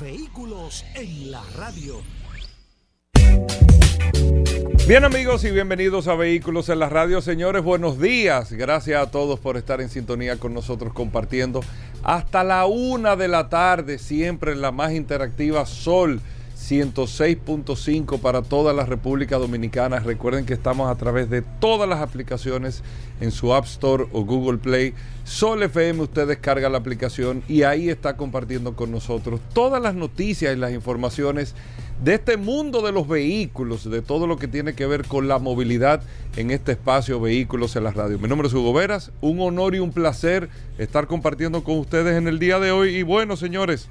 Vehículos en la radio. Bien amigos y bienvenidos a Vehículos en la Radio. Señores, buenos días. Gracias a todos por estar en sintonía con nosotros compartiendo hasta la una de la tarde, siempre en la más interactiva Sol 106.5 para toda la República Dominicana. Recuerden que estamos a través de todas las aplicaciones en su App Store o Google Play. Sol FM, usted descarga la aplicación y ahí está compartiendo con nosotros todas las noticias y las informaciones de este mundo de los vehículos, de todo lo que tiene que ver con la movilidad en este espacio Vehículos en la Radio. Mi nombre es Hugo Veras, un honor y un placer estar compartiendo con ustedes en el día de hoy. Y bueno, señores,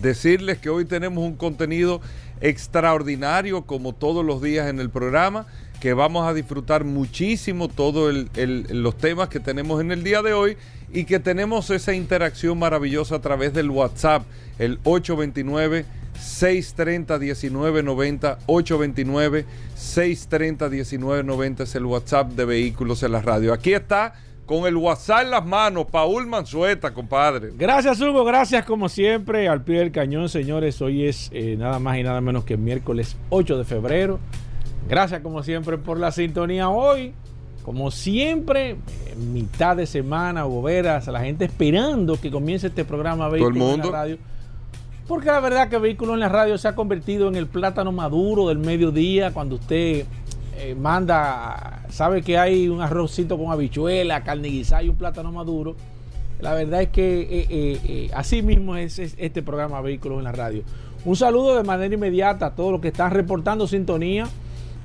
decirles que hoy tenemos un contenido extraordinario como todos los días en el programa que vamos a disfrutar muchísimo todos los temas que tenemos en el día de hoy y que tenemos esa interacción maravillosa a través del WhatsApp, el 829 630 1990 829 630 1990 es el WhatsApp de Vehículos en la Radio. Aquí está con el WhatsApp en las manos, Paul Manzueta, compadre. Gracias, Hugo. Gracias, como siempre, al pie del cañón, señores. Hoy es eh, nada más y nada menos que miércoles 8 de febrero. Gracias, como siempre, por la sintonía hoy. Como siempre, mitad de semana, Hugo Veras, la gente esperando que comience este programa Vehículos en la Radio. Porque la verdad que Vehículos en la Radio se ha convertido en el plátano maduro del mediodía cuando usted eh, manda, sabe que hay un arrocito con habichuela, carne guisada y un plátano maduro. La verdad es que eh, eh, así mismo es, este programa Vehículos en la Radio. Un saludo de manera inmediata a todos los que están reportando sintonía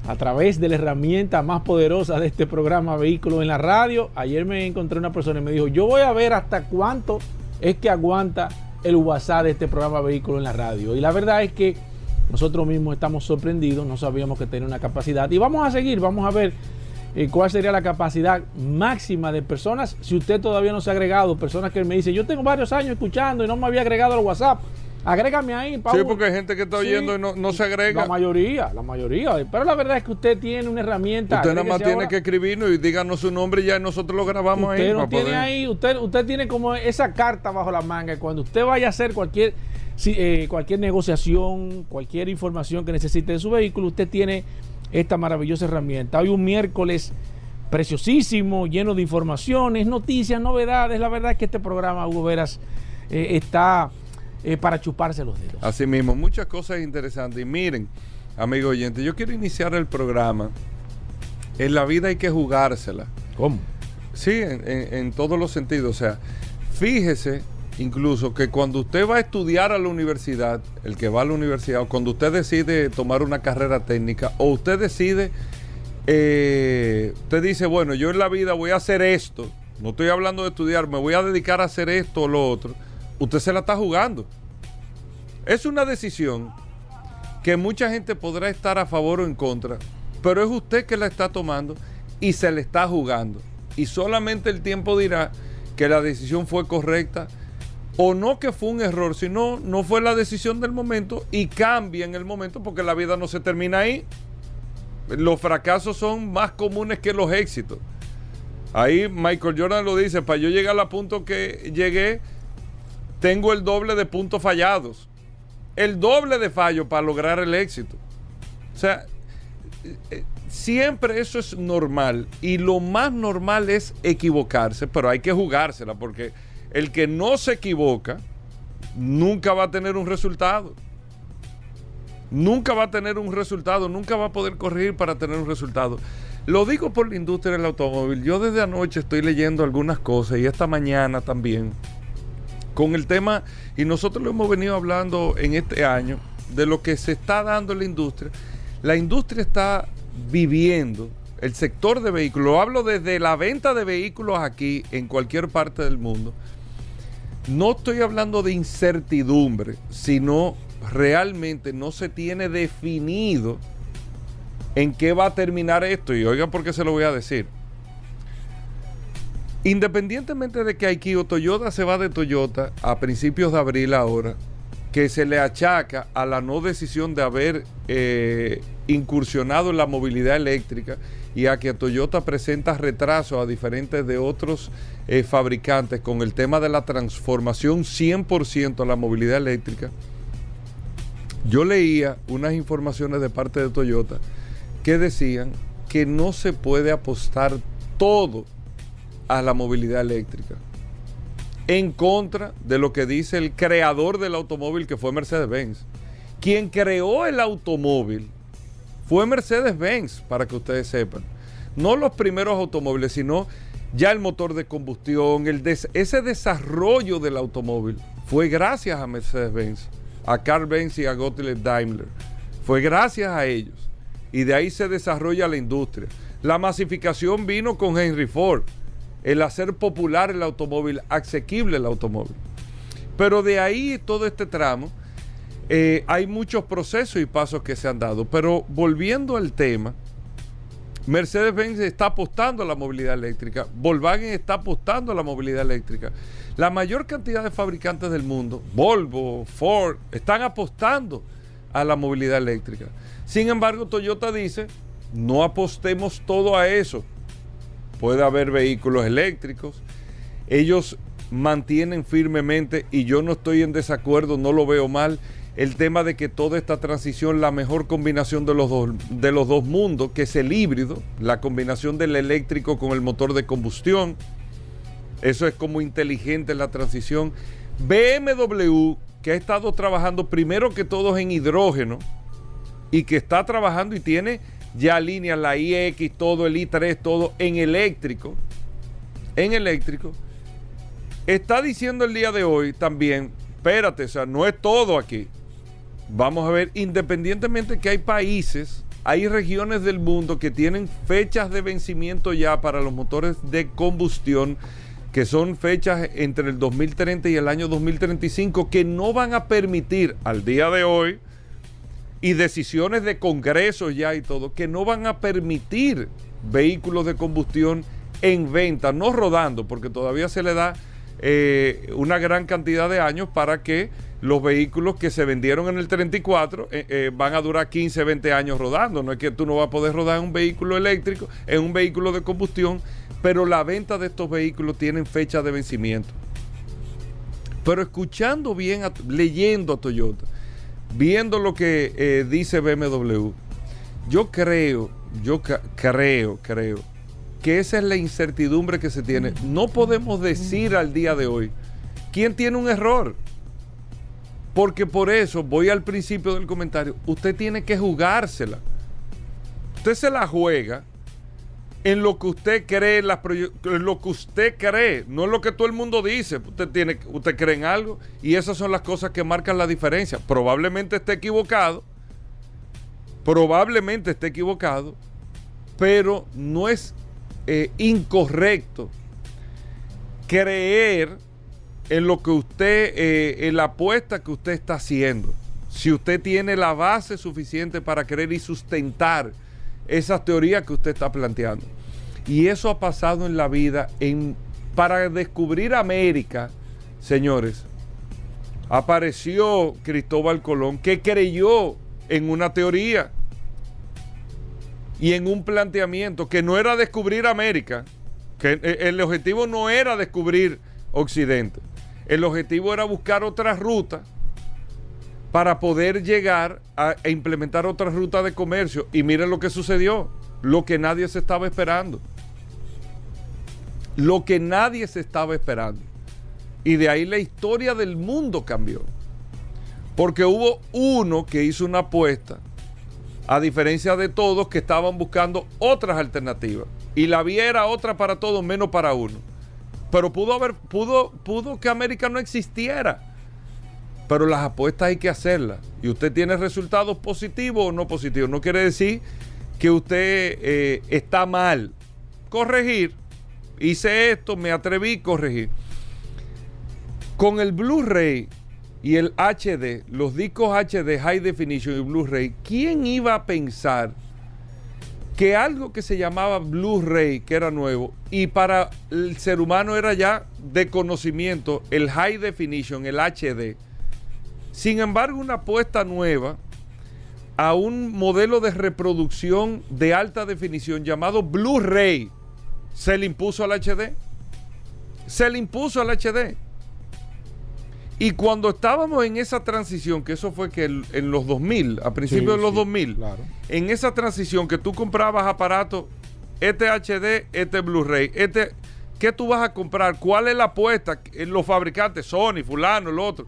a través de la herramienta más poderosa de este programa Vehículos en la Radio. Ayer me encontré una persona y me dijo, yo voy a ver hasta cuánto es que aguanta el WhatsApp de este programa Vehículos en la Radio. Y la verdad es que nosotros mismos estamos sorprendidos, no sabíamos que tenía una capacidad. Y vamos a seguir, vamos a ver eh, cuál sería la capacidad máxima de personas. Si usted todavía no se ha agregado, personas que me dicen, yo tengo varios años escuchando y no me había agregado al WhatsApp. Agrégame ahí, Pablo. Sí, porque hay gente que está oyendo y no, se agrega. La mayoría, la mayoría. Pero la verdad es que usted tiene una herramienta. Usted nada más tiene que escribirnos y díganos su nombre y ya nosotros lo grabamos ahí. Usted no tiene ahí, usted, usted tiene como esa carta bajo la manga. Cuando usted vaya a hacer cualquier eh, cualquier negociación, cualquier información que necesite de su vehículo, usted tiene esta maravillosa herramienta. Hoy un miércoles preciosísimo, lleno de informaciones, noticias, novedades. La verdad es que este programa, Hugo Veras, eh, está eh, para chuparse los dedos. Así mismo, muchas cosas interesantes. Y miren, amigo oyente, yo quiero iniciar el programa. En la vida hay que jugársela. ¿Cómo? Sí, en, en todos los sentidos. O sea, fíjese incluso que cuando usted va a estudiar a la universidad, el que va a la universidad, o cuando usted decide tomar una carrera técnica, o usted decide, eh, usted dice, bueno, yo en la vida voy a hacer esto, no estoy hablando de estudiar, me voy a dedicar a hacer esto o lo otro, usted se la está jugando. Es una decisión que mucha gente podrá estar a favor o en contra, pero es usted que la está tomando y se le está jugando. Y solamente el tiempo dirá que la decisión fue correcta o no que fue un error, sino no fue la decisión del momento y cambia en el momento porque la vida no se termina ahí. Los fracasos son más comunes que los éxitos. Ahí Michael Jordan lo dice, para yo llegar al punto que llegué, tengo el doble de puntos fallados. El doble de fallo para lograr el éxito. O sea, eh, siempre eso es normal y lo más normal es equivocarse, pero hay que jugársela porque el que no se equivoca nunca va a tener un resultado. Nunca va a tener un resultado, nunca va a poder corregir para tener un resultado. Lo digo por la industria del automóvil. Yo desde anoche estoy leyendo algunas cosas y esta mañana también con el tema, y nosotros lo hemos venido hablando en este año, de lo que se está dando en la industria. La industria está viviendo, el sector de vehículos, hablo desde la venta de vehículos aquí en cualquier parte del mundo, no estoy hablando de incertidumbre, sino realmente no se tiene definido en qué va a terminar esto. Y oigan por qué se lo voy a decir. Independientemente de que Aikio Toyota se va de Toyota a principios de abril ahora, que se le achaca a la no decisión de haber eh, incursionado en la movilidad eléctrica y a que Toyota presenta retrasos a diferentes de otros eh, fabricantes con el tema de la transformación 100% a la movilidad eléctrica, yo leía unas informaciones de parte de Toyota que decían que no se puede apostar todo a la movilidad eléctrica. En contra de lo que dice el creador del automóvil que fue Mercedes-Benz. Quien creó el automóvil fue Mercedes-Benz, para que ustedes sepan. No los primeros automóviles, sino ya el motor de combustión, ese desarrollo del automóvil fue gracias a Mercedes-Benz, a Carl Benz y a Gottlieb Daimler. Fue gracias a ellos. Y de ahí se desarrolla la industria. La masificación vino con Henry Ford el hacer popular el automóvil, asequible el automóvil. Pero de ahí todo este tramo, eh, hay muchos procesos y pasos que se han dado. Pero volviendo al tema, Mercedes-Benz está apostando a la movilidad eléctrica, Volkswagen está apostando a la movilidad eléctrica. La mayor cantidad de fabricantes del mundo, Volvo, Ford, están apostando a la movilidad eléctrica. Sin embargo, Toyota dice, no apostemos todo a eso puede haber vehículos eléctricos. Ellos mantienen firmemente, y yo no estoy en desacuerdo, no lo veo mal, el tema de que toda esta transición, la mejor combinación de los dos, de los dos mundos, que es el híbrido, la combinación del eléctrico con el motor de combustión, eso es como inteligente la transición. BMW, que ha estado trabajando primero que todos en hidrógeno, y que está trabajando y tiene ya líneas, la iX, todo el i3, todo en eléctrico, en eléctrico, está diciendo el día de hoy también, espérate, o sea, no es todo aquí. Vamos a ver, independientemente que hay países, hay regiones del mundo que tienen fechas de vencimiento ya para los motores de combustión, que son fechas entre el 2030 y el año 2035, que no van a permitir al día de hoy, y decisiones de congresos ya y todo, que no van a permitir vehículos de combustión en venta, no rodando, porque todavía se le da eh, una gran cantidad de años para que los vehículos que se vendieron en el 34 eh, eh, van a durar 15, 20 años rodando. No es que tú no vas a poder rodar en un vehículo eléctrico, en un vehículo de combustión, pero la venta de estos vehículos tienen fecha de vencimiento. Pero escuchando bien, leyendo a Toyota, viendo lo que eh, dice BMW, yo creo, yo creo, creo que esa es la incertidumbre que se tiene. No podemos decir al día de hoy quién tiene un error. Porque por eso voy al principio del comentario. Usted tiene que jugársela. Usted se la juega en lo que usted cree, en, lo que usted cree, no en lo que todo el mundo dice. Usted tiene, usted cree en algo y esas son las cosas que marcan la diferencia. Probablemente esté equivocado, probablemente esté equivocado, pero no es eh, incorrecto creer en lo que usted, eh, en la apuesta que usted está haciendo. Si usted tiene la base suficiente para creer y sustentar esas teorías que usted está planteando. Y eso ha pasado en la vida. En, para descubrir América, señores, apareció Cristóbal Colón que creyó en una teoría y en un planteamiento que no era descubrir América, que el objetivo no era descubrir Occidente, el objetivo era buscar otra ruta para poder llegar a, implementar otra ruta de comercio. Y miren lo que sucedió, lo que nadie se estaba esperando. Lo que nadie se estaba esperando. Y de ahí la historia del mundo cambió. Porque hubo uno que hizo una apuesta, a diferencia de todos que estaban buscando otras alternativas. Y la vía era otra para todos, menos para uno. Pero pudo haber, pudo, pudo que América no existiera pero las apuestas hay que hacerlas. Y usted tiene resultados positivos o no positivos. No quiere decir que usted eh, está mal. Corregir. Hice esto, me atreví a corregir. Con el Blu-ray y el HD, los discos HD High Definition y Blu-ray, ¿quién iba a pensar que algo que se llamaba Blu-ray, que era nuevo, y para el ser humano era ya de conocimiento el High Definition, el HD, sin embargo una apuesta nueva a un modelo de reproducción de alta definición llamado Blu-ray, se le impuso al HD. Se le impuso al HD. Y cuando estábamos en esa transición, que eso fue que en los 2000, a principios de los 2000, en esa transición que tú comprabas aparatos, este HD, este Blu-ray, este, ¿qué tú vas a comprar? ¿Cuál es la apuesta? Los fabricantes, Sony, fulano, el otro.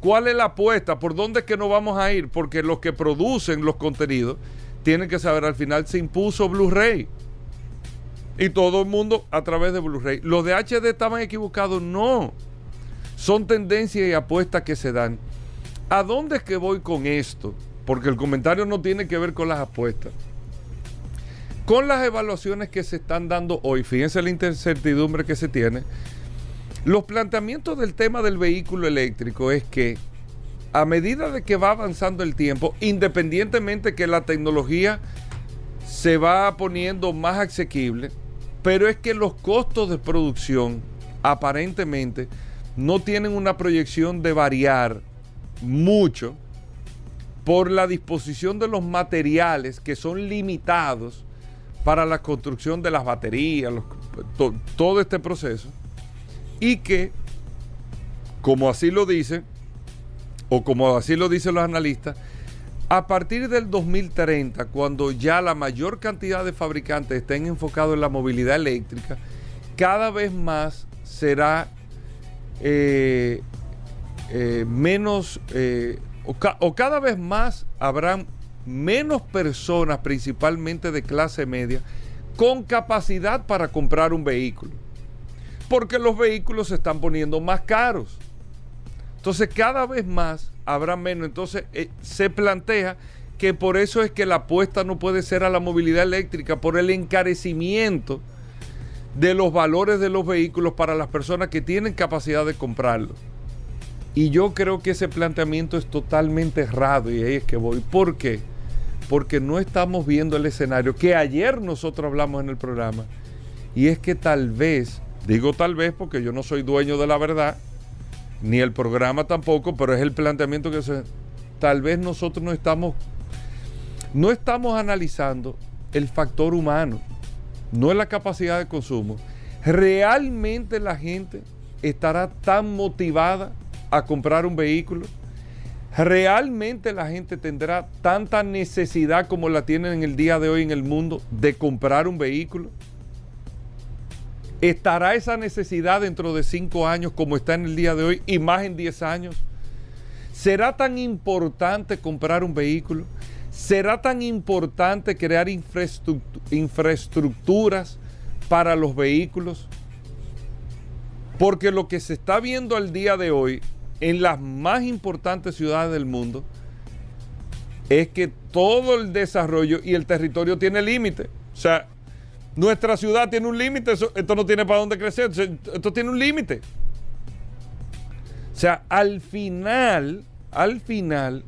¿Cuál es la apuesta? ¿Por dónde es que nos vamos a ir? Porque los que producen los contenidos tienen que saber, al final se impuso Blu-ray. Y todo el mundo a través de Blu-ray. ¿Los de HD estaban equivocados? No. Son tendencias y apuestas que se dan. ¿A dónde es que voy con esto? Porque el comentario no tiene que ver con las apuestas. Con las evaluaciones que se están dando hoy, fíjense la incertidumbre que se tiene. Los planteamientos del tema del vehículo eléctrico es que a medida de que va avanzando el tiempo, independientemente que la tecnología se va poniendo más asequible, pero es que los costos de producción aparentemente no tienen una proyección de variar mucho por la disposición de los materiales que son limitados para la construcción de las baterías, todo este proceso, y que, como así lo dicen, o como así lo dicen los analistas, a partir del 2030, cuando ya la mayor cantidad de fabricantes estén enfocados en la movilidad eléctrica, cada vez más será eh, eh, menos, eh, o, cada vez más habrán menos personas, principalmente de clase media, con capacidad para comprar un vehículo. Porque los vehículos se están poniendo más caros. Entonces cada vez más habrá menos. Entonces se plantea que por eso es que la apuesta no puede ser a la movilidad eléctrica, por el encarecimiento de los valores de los vehículos para las personas que tienen capacidad de comprarlos. Y yo creo que ese planteamiento es totalmente errado y ahí es que voy. ¿Por qué? Porque no estamos viendo el escenario que ayer nosotros hablamos en el programa. Y es que tal vez, digo tal vez porque yo no soy dueño de la verdad, ni el programa tampoco, pero es el planteamiento que se... Tal vez nosotros no estamos, no estamos analizando el factor humano no es la capacidad de consumo, ¿realmente la gente estará tan motivada a comprar un vehículo? ¿Realmente la gente tendrá tanta necesidad como la tienen en el día de hoy en el mundo de comprar un vehículo? ¿Estará esa necesidad dentro de cinco años como está en el día de hoy y más en diez años? ¿Será tan importante comprar un vehículo? ¿Será tan importante crear infraestructuras para los vehículos? Porque lo que se está viendo al día de hoy en las más importantes ciudades del mundo es que todo el desarrollo y el territorio tiene límite. O sea, nuestra ciudad tiene un límite, esto no tiene para dónde crecer, esto tiene un límite. O sea, al final, al final,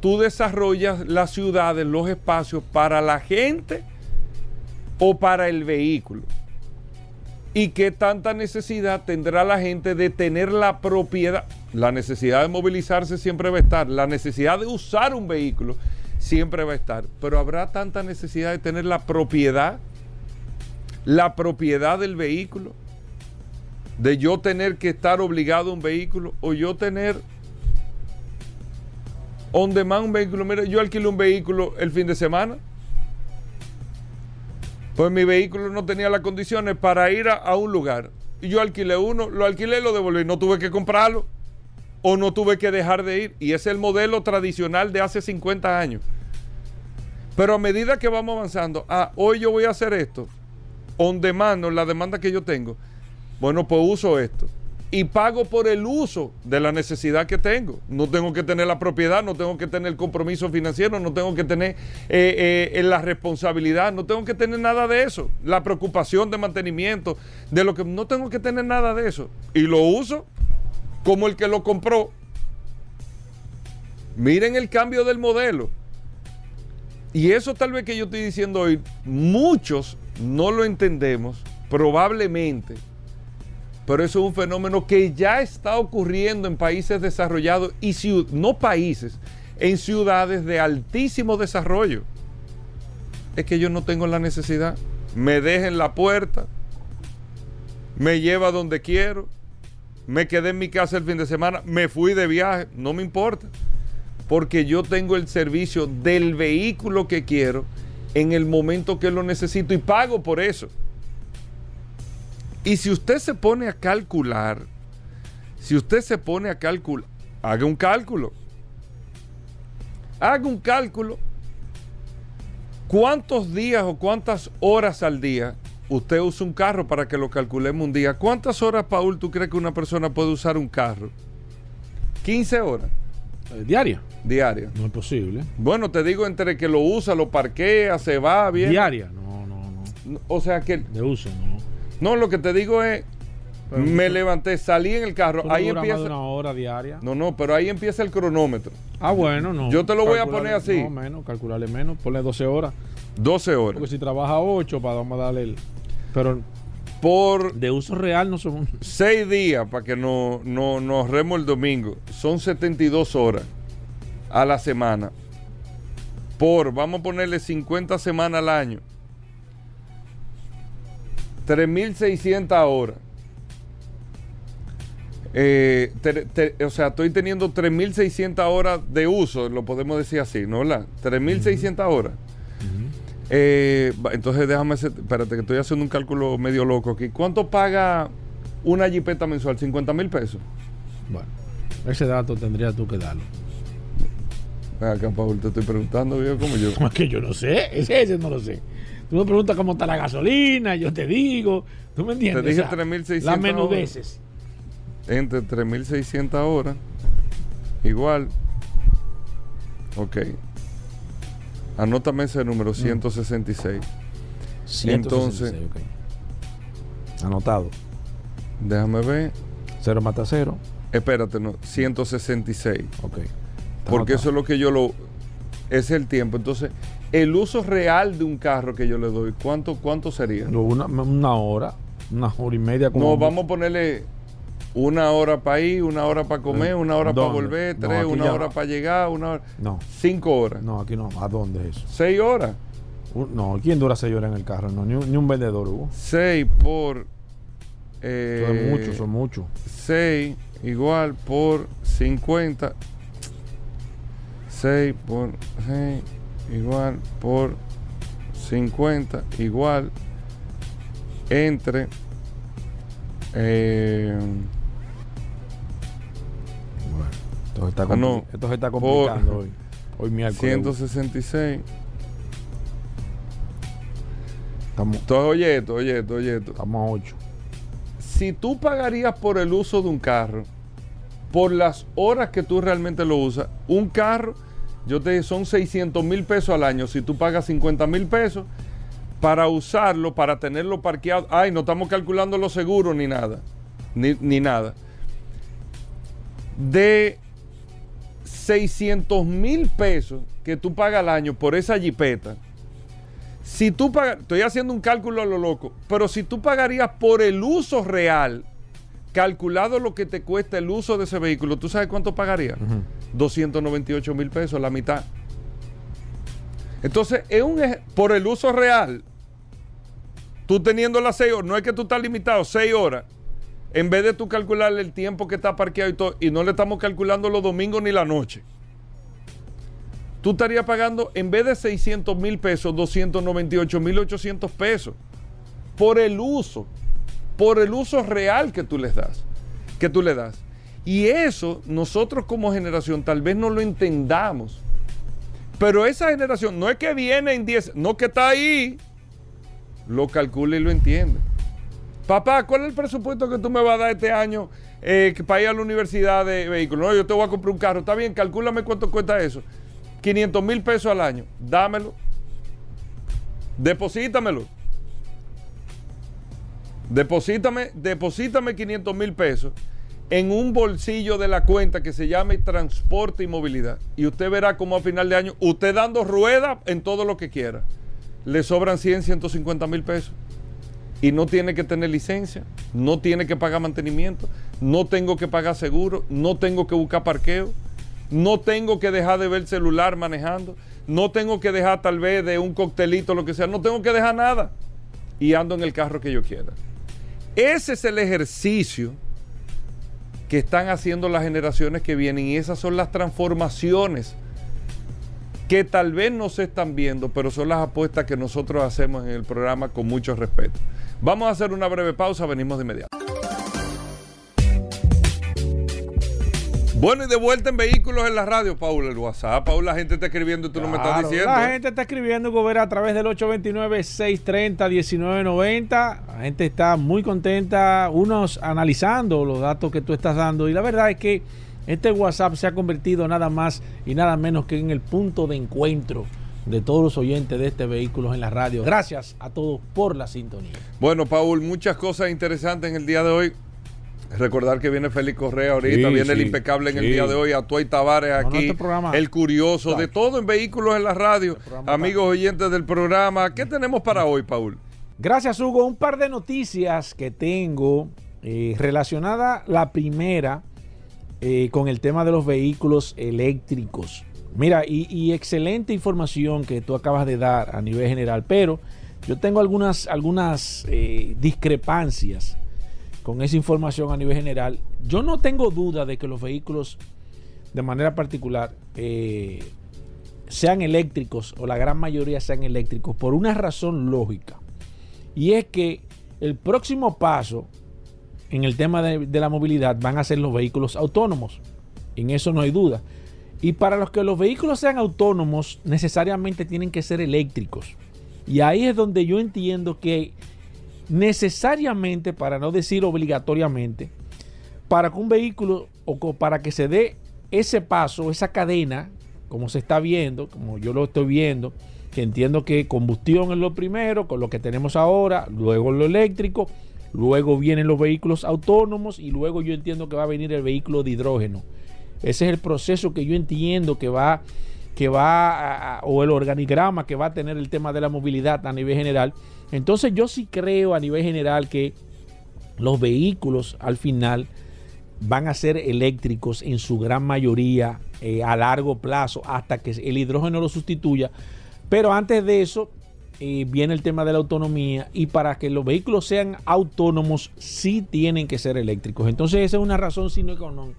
tú desarrollas las ciudades, los espacios para la gente o para el vehículo. ¿Y qué tanta necesidad tendrá la gente de tener la propiedad? La necesidad de movilizarse siempre va a estar, la necesidad de usar un vehículo siempre va a estar, pero habrá tanta necesidad de tener la propiedad, la propiedad del vehículo, de yo tener que estar obligado a un vehículo o yo tener on demand un vehículo. Mira, yo alquilé un vehículo el fin de semana. Pues mi vehículo no tenía las condiciones para ir a, un lugar. Y yo alquilé uno, lo alquilé lo devolví. No tuve que comprarlo o no tuve que dejar de ir. Y es el modelo tradicional de hace 50 años. Pero a medida que vamos avanzando, ah, hoy yo voy a hacer esto, on demand, la demanda que yo tengo, bueno, pues uso esto y pago por el uso de la necesidad que tengo. No tengo que tener la propiedad, no tengo que tener el compromiso financiero, no tengo que tener eh, eh, la responsabilidad, no tengo que tener nada de eso. La preocupación de mantenimiento, de lo que no tengo que tener nada de eso. Y lo uso como el que lo compró. Miren el cambio del modelo. Y eso tal vez que yo estoy diciendo hoy, muchos no lo entendemos, probablemente, pero eso es un fenómeno que ya está ocurriendo en países desarrollados y no países, en ciudades de altísimo desarrollo. Es que yo no tengo la necesidad. Me dejen la puerta, me lleva donde quiero, me quedé en mi casa el fin de semana, me fui de viaje, no me importa porque yo tengo el servicio del vehículo que quiero en el momento que lo necesito y pago por eso. Y si usted se pone a calcular, si usted se pone a calcular, haga un cálculo. Haga un cálculo. ¿Cuántos días o cuántas horas al día usted usa un carro para que lo calculemos un día? ¿Cuántas horas, Paul, tú crees que una persona puede usar un carro? 15 horas. Eh, ¿Diaria? Diaria. No es posible. Bueno, te digo entre que lo usa, lo parquea, se va bien. ¿Diaria? No, no, no. O sea que... De uso, no. No, lo que te digo es... me levanté, salí en el carro, ahí empieza... una hora diaria. No, no, pero ahí empieza el cronómetro. Ah, bueno, no. Yo te lo voy a poner así. No, menos, calcularle menos, ponle 12 horas. 12 horas. Porque si trabaja 8, para vamos a darle el... Pero por... De uso real no son... Seis días para que no, no, nos remo el domingo. Son 72 horas a la semana. Por, vamos a ponerle 50 semanas al año. 3.600 horas. Eh, o sea, estoy teniendo 3.600 horas de uso, lo podemos decir así, ¿no? 3.600 horas. Eh, entonces déjame hacer, espérate que estoy haciendo un cálculo medio loco aquí. ¿Cuánto paga una jipeta mensual? ¿50 mil pesos? Bueno, ese dato tendría tú que darlo. Acá, Paul, te estoy preguntando, viejo, como yo. Es que yo no sé, ese, ese no lo sé. Tú me preguntas cómo está la gasolina, yo te digo. ¿Tú me entiendes? Te dije 3.600 Las menudeces. Entre 3.600 horas. Igual. Ok. Anótame ese número, 166. Mm. Entonces, Anotado. Déjame ver. Cero mata cero. Espérate, no, 166. Ok. Porque eso es lo que yo lo. Es el tiempo. Entonces, el uso real de un carro que yo le doy, ¿cuánto, cuánto sería? Una, una hora, una hora y media. no, vamos a ponerle una hora para ir, una hora para comer, una hora para volver, tres, una hora para llegar, una hora. No. Cinco horas. No, aquí no. ¿A dónde es eso? Seis horas. No, ¿quién dura seis horas en el carro? No, ni un, vendedor hubo. Seis por. Eh, son muchos, son muchos. Seis igual por 50. 6 por 6 igual por 50 igual entre eh, esto, está ah, esto se está complicando hoy. Hoy miércoles. 166. Estamos, Entonces, oye esto, oye esto, oye esto. Estamos a 8. Si tú pagarías por el uso de un carro, por las horas que tú realmente lo usas, un carro, yo te son 600 mil pesos al año. Si tú pagas 50 mil pesos para usarlo, para tenerlo parqueado, ay, no estamos calculando los seguros ni nada, ni, ni nada. De 600 mil pesos que tú pagas al año por esa jipeta, si tú pagas, estoy haciendo un cálculo a lo loco, pero si tú pagarías por el uso real, calculado lo que te cuesta el uso de ese vehículo, ¿tú sabes cuánto pagarías? 298 mil pesos, la mitad. Entonces, es un por el uso real, tú teniendo las 6 horas, no es que tú estás limitado 6 horas, en vez de tú calcular el tiempo que está parqueado y todo, y no le estamos calculando los domingos ni la noche. Tú estarías pagando, en vez de 600 mil pesos, 298 mil 800 pesos por el uso, por el uso real que tú les das, que tú le das. Y eso nosotros como generación tal vez no lo entendamos. Pero esa generación no es que viene en 10, no que está ahí, lo calcula y lo entiende. Papá, ¿cuál es el presupuesto que tú me vas a dar este año eh, para ir a la universidad de vehículos? No, yo te voy a comprar un carro. Está bien, calcúlame cuánto cuesta eso. 500 mil pesos al año. Dámelo. Deposítamelo. Deposítame, deposítame 500 mil pesos en un bolsillo de la cuenta que se llame transporte y movilidad. Y usted verá cómo a final de año, usted dando rueda en todo lo que quiera, le sobran 100, 150 mil pesos. Y no tiene que tener licencia, no tiene que pagar mantenimiento, no tengo que pagar seguro, no tengo que buscar parqueo, no tengo que dejar de ver el celular manejando, no tengo que dejar tal vez de un coctelito, lo que sea, no tengo que dejar nada. Y ando en el carro que yo quiera. Ese es el ejercicio que están haciendo las generaciones que vienen y esas son las transformaciones que tal vez no se están viendo, pero son las apuestas que nosotros hacemos en el programa con mucho respeto. Vamos a hacer una breve pausa, venimos de inmediato. Bueno, y de vuelta en vehículos en la radio, Paul, el WhatsApp. Paul, la gente está escribiendo y tú no me estás diciendo. La gente está escribiendo, Gobera, a través del 829-630-1990. La gente está muy contenta, unos analizando los datos que tú estás dando. Y la verdad es que este WhatsApp se ha convertido nada más y nada menos que en el punto de encuentro de todos los oyentes de este vehículo en la radio. Gracias a todos por la sintonía. Bueno, Paul, muchas cosas interesantes en el día de hoy. Recordar que viene Félix Correa ahorita, Sí, viene el sí, impecable en el día de hoy, Atuay Tavares No, no, aquí, este programa- el curioso, de todo en vehículos en la radio. Amigos oyentes del programa, ¿qué tenemos para hoy, Paul? Gracias, Hugo. Un par de noticias que tengo eh, relacionada la primera eh, con el tema de los vehículos eléctricos. Mira, y, y excelente información que tú acabas de dar a nivel general, pero yo tengo algunas, algunas eh, discrepancias con esa información a nivel general. Yo no tengo duda de que los vehículos, de manera particular, eh, sean eléctricos o la gran mayoría sean eléctricos por una razón lógica. Y es que el próximo paso en el tema de, de la movilidad van a ser los vehículos autónomos. En eso no hay duda. Y para los que los vehículos sean autónomos, necesariamente tienen que ser eléctricos. Y ahí es donde yo entiendo que necesariamente, para no decir obligatoriamente, para que un vehículo o para que se dé ese paso, esa cadena, como se está viendo, como yo lo estoy viendo, que entiendo que combustión es lo primero, con lo que tenemos ahora, luego lo eléctrico, luego vienen los vehículos autónomos y luego yo entiendo que va a venir el vehículo de hidrógeno. Ese es el proceso que yo entiendo que va, que va o el organigrama que va a tener el tema de la movilidad a nivel general. Entonces yo sí creo a nivel general que los vehículos al final van a ser eléctricos en su gran mayoría eh, a largo plazo hasta que el hidrógeno lo sustituya. Pero antes de eso eh, viene el tema de la autonomía y para que los vehículos sean autónomos sí tienen que ser eléctricos. Entonces esa es una razón sine qua non,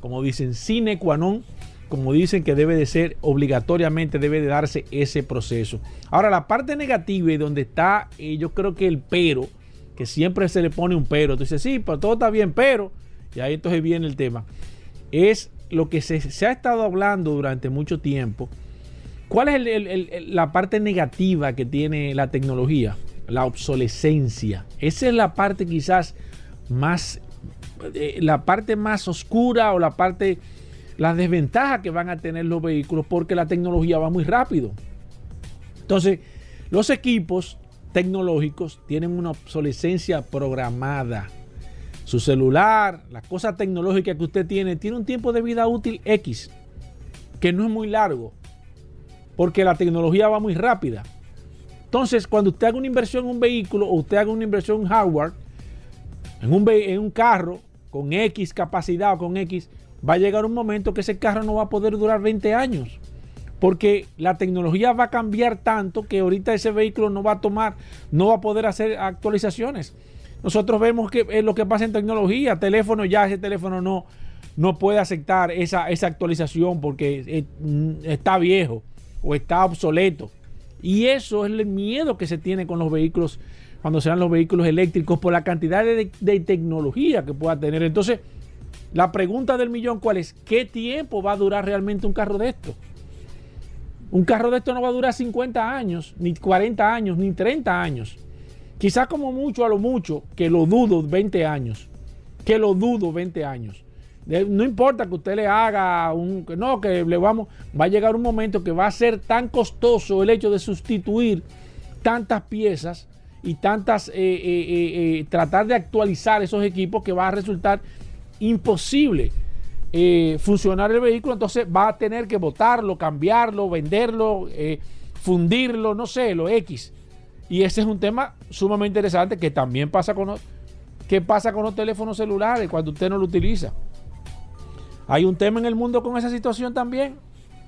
como dicen, sine qua non, como dicen que debe de ser obligatoriamente, debe de darse ese proceso. Ahora la parte negativa y donde está, eh, yo creo que el pero, que siempre se le pone un pero, tú dices, sí, pero todo está bien, pero, y ahí entonces viene el tema, es lo que se, ha estado hablando durante mucho tiempo. ¿Cuál es la parte negativa que tiene la tecnología? La obsolescencia. Esa es la parte quizás más, eh, la parte más oscura o la parte, la desventaja que van a tener los vehículos porque la tecnología va muy rápido. Entonces, los equipos tecnológicos tienen una obsolescencia programada. Su celular, las cosas tecnológicas que usted tiene, tiene un tiempo de vida útil X, que no es muy largo, porque la tecnología va muy rápida. Entonces, cuando usted haga una inversión en un vehículo o usted haga una inversión en hardware, en un, en un carro con X capacidad o con X, va a llegar un momento que ese carro no va a poder durar 20 años. Porque la tecnología va a cambiar tanto que ahorita ese vehículo no va a tomar, no va a poder hacer actualizaciones. Nosotros vemos que es lo que pasa en tecnología. Teléfono ya, ese teléfono no, no puede aceptar esa, esa actualización porque eh, mm, está viejo o está obsoleto. Y eso es el miedo que se tiene con los vehículos cuando sean los vehículos eléctricos por la cantidad de, de tecnología que pueda tener. Entonces, la pregunta del millón, ¿cuál es? ¿Qué tiempo va a durar realmente un carro de esto? Un carro de esto no va a durar 50 años, ni 40 años, ni 30 años. Quizás como mucho, a lo mucho, que lo dudo 20 años. Que lo dudo 20 años. No importa que usted le haga un... No, que le vamos... Va a llegar un momento que va a ser tan costoso el hecho de sustituir tantas piezas y tantas... eh, eh, eh, tratar de actualizar esos equipos que va a resultar imposible eh, funcionar el vehículo, entonces va a tener que botarlo, cambiarlo, venderlo, eh, fundirlo, no sé, lo X. Y ese es un tema sumamente interesante que también pasa con, ¿qué pasa con los teléfonos celulares cuando usted no lo utiliza. Hay un tema en el mundo con esa situación también.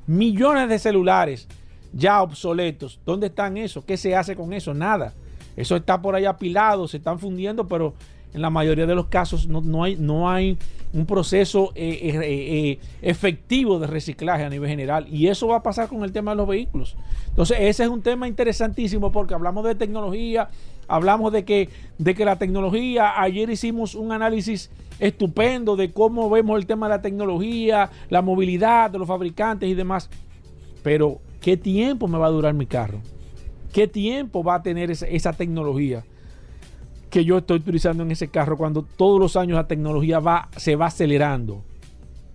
Millones de celulares ya obsoletos. ¿Dónde están esos? ¿Qué se hace con eso? Nada. Eso está por ahí apilado, se están fundiendo, pero en la mayoría de los casos no, hay, no hay un proceso eh, eh, eh, efectivo de reciclaje a nivel general. Y eso va a pasar con el tema de los vehículos. Entonces, ese es un tema interesantísimo porque hablamos de tecnología, hablamos de que, de que la tecnología, ayer hicimos un análisis estupendo de cómo vemos el tema de la tecnología, la movilidad de los fabricantes y demás. Pero, ¿qué tiempo me va a durar mi carro? ¿Qué tiempo va a tener esa tecnología? Que yo estoy utilizando en ese carro cuando todos los años la tecnología va, se va acelerando.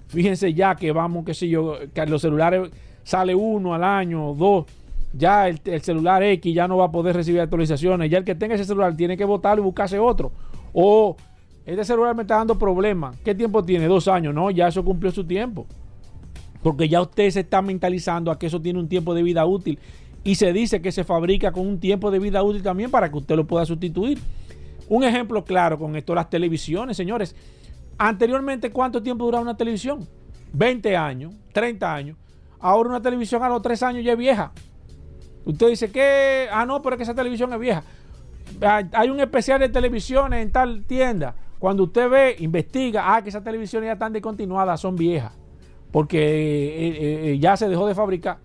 Fíjense ya que vamos, qué sé yo, que los celulares sale uno al año, dos. Ya el, celular X ya no va a poder recibir actualizaciones. Ya el que tenga ese celular tiene que votarlo y buscarse otro. O este celular me está dando problemas. ¿Qué tiempo tiene? Dos años. No, ya eso cumplió su tiempo. Porque ya usted se está mentalizando a que eso tiene un tiempo de vida útil. Y se dice que se fabrica con un tiempo de vida útil también para que usted lo pueda sustituir. Un ejemplo claro con esto, las televisiones, señores. Anteriormente, ¿cuánto tiempo duraba una televisión? 20 años, 30 años. Ahora una televisión a los 3 años ya es vieja. Usted dice que, ah, no, pero es que esa televisión es vieja. Hay un especial de televisiones en tal tienda. Cuando usted ve, investiga, ah, que esas televisiones ya están descontinuadas, son viejas. Porque eh, eh, eh, ya se dejó de fabricar.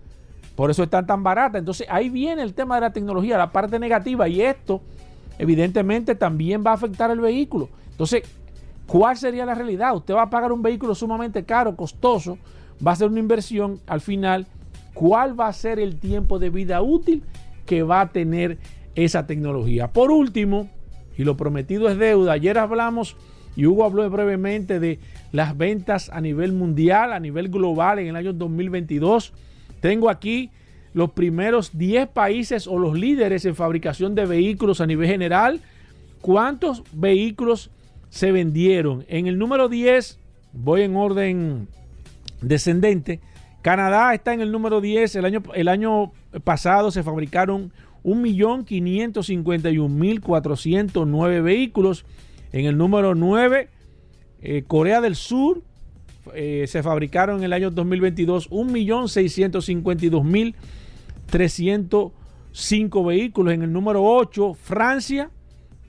Por eso están tan baratas. Entonces ahí viene el tema de la tecnología, la parte negativa. Y esto evidentemente también va a afectar el vehículo. Entonces, ¿cuál sería la realidad? Usted va a pagar un vehículo sumamente caro, costoso, va a ser una inversión. Al final, ¿cuál va a ser el tiempo de vida útil que va a tener esa tecnología? Por último, y lo prometido es deuda, ayer hablamos y Hugo habló brevemente de las ventas a nivel mundial, a nivel global en el año 2022. Tengo aquí los primeros 10 países o los líderes en fabricación de vehículos a nivel general. ¿Cuántos vehículos se vendieron? En el número 10, voy en orden descendente. Canadá está en el número 10. El año, el año pasado se fabricaron 1.551.409 vehículos. En el número 9, eh, Corea del Sur eh, se fabricaron en el año 2022 1.652.000 305 vehículos. En el número 8, Francia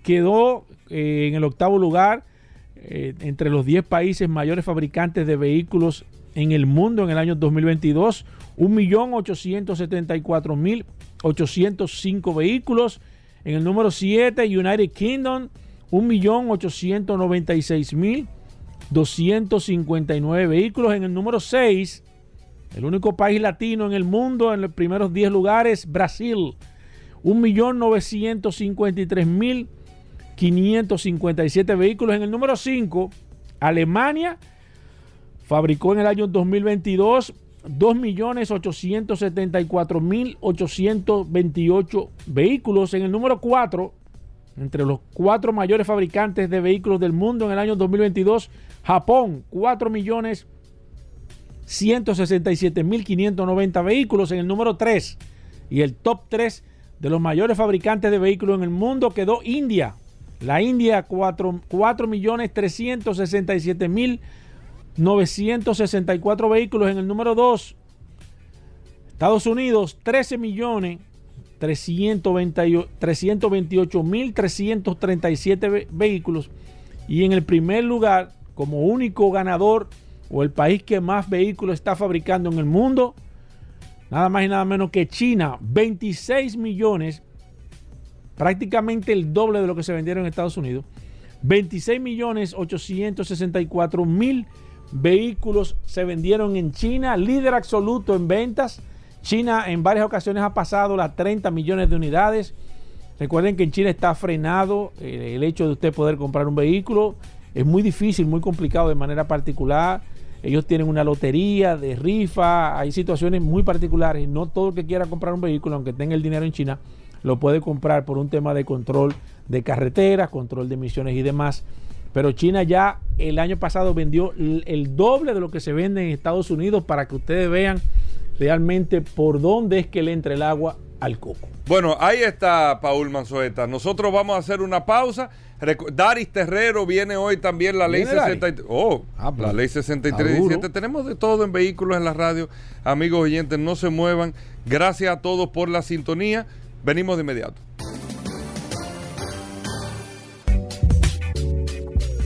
quedó eh, en el octavo lugar eh, entre los 10 países mayores fabricantes de vehículos en el mundo en el año 2022. 1.874.805 vehículos. En el número 7, United Kingdom, 1.896.259 vehículos. En el número 6, el único país latino en el mundo en los primeros 10 lugares, Brasil. 1.953.557 vehículos. En el número 5, Alemania fabricó en el año 2022 2.874.828 vehículos. En el número 4, entre los cuatro mayores fabricantes de vehículos del mundo en el año 2022, Japón, 4 millones 167.590 vehículos en el número 3. Y el top 3 de los mayores fabricantes de vehículos en el mundo quedó India. La India 4.367.964 vehículos en el número 2. Estados Unidos 13 millones 328.337 vehículos. Y en el primer lugar, como único ganador o el país que más vehículos está fabricando en el mundo, nada más y nada menos que China, 26 millones, prácticamente el doble de lo que se vendieron en Estados Unidos, 26 millones 864 mil vehículos se vendieron en China, líder absoluto en ventas. China en varias ocasiones ha pasado las 30 millones de unidades. Recuerden que en China está frenado eh, el hecho de usted poder comprar un vehículo. Es muy difícil, muy complicado de manera particular. Ellos tienen una lotería de rifa, hay situaciones muy particulares. No todo el que quiera comprar un vehículo, aunque tenga el dinero en China, lo puede comprar por un tema de control de carreteras, control de emisiones y demás. pero China ya el año pasado vendió el, doble de lo que se vende en Estados Unidos para que ustedes vean realmente por dónde es que le entra el agua al coco. Bueno, ahí está Paul Manzueta. Nosotros vamos a hacer una pausa. Daris Terrero viene hoy también la ley ¿Viene Daris? 63. Oh, Ah, pues, la ley está 6317. duro. Tenemos de todo en vehículos en la radio. Amigos oyentes, no se muevan. Gracias a todos por la sintonía. Venimos de inmediato.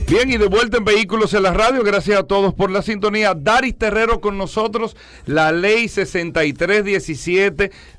Bien, y de vuelta en Vehículos en la Radio, gracias a todos por la sintonía. Daris Terrero con nosotros, la ley 6317.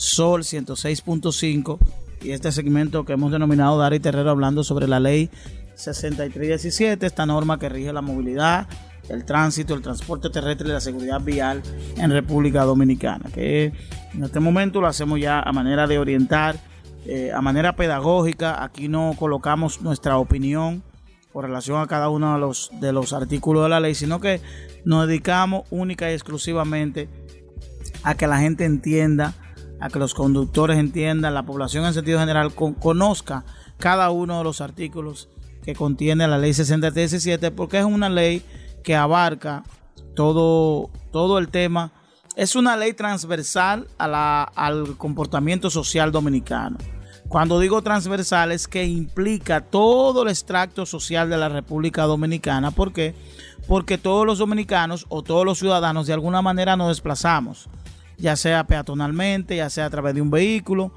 Sol 106.5 y este segmento que hemos denominado Dari Terrero hablando sobre la ley 6317, esta norma que rige la movilidad, el tránsito, el transporte terrestre y la seguridad vial en República Dominicana, que en este momento lo hacemos ya a manera de orientar, eh, a manera pedagógica, aquí no colocamos nuestra opinión con relación a cada uno de los, de los artículos de la ley, sino que nos dedicamos única y exclusivamente a que la gente entienda, a que los conductores entiendan, la población en sentido general con- conozca cada uno de los artículos que contiene la ley 6317, porque es una ley que abarca todo, todo el tema. Es una ley transversal a la- al comportamiento social dominicano. Cuando digo transversal es que implica todo el extracto social de la República Dominicana. ¿Por qué? Porque todos los dominicanos o todos los ciudadanos de alguna manera nos desplazamos, ya sea peatonalmente, ya sea a través de un vehículo,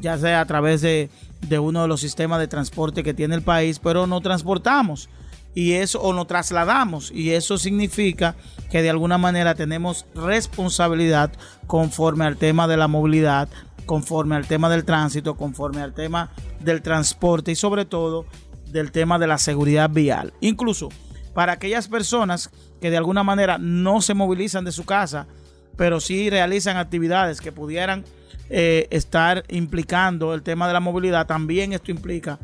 ya sea a través de, uno de los sistemas de transporte que tiene el país, pero no transportamos y eso o nos trasladamos y eso significa que de alguna manera tenemos responsabilidad conforme al tema de la movilidad, conforme al tema del tránsito, conforme al tema del transporte y sobre todo del tema de la seguridad vial. Incluso para aquellas personas que de alguna manera no se movilizan de su casa, pero sí realizan actividades que pudieran eh, estar implicando el tema de la movilidad, también esto implica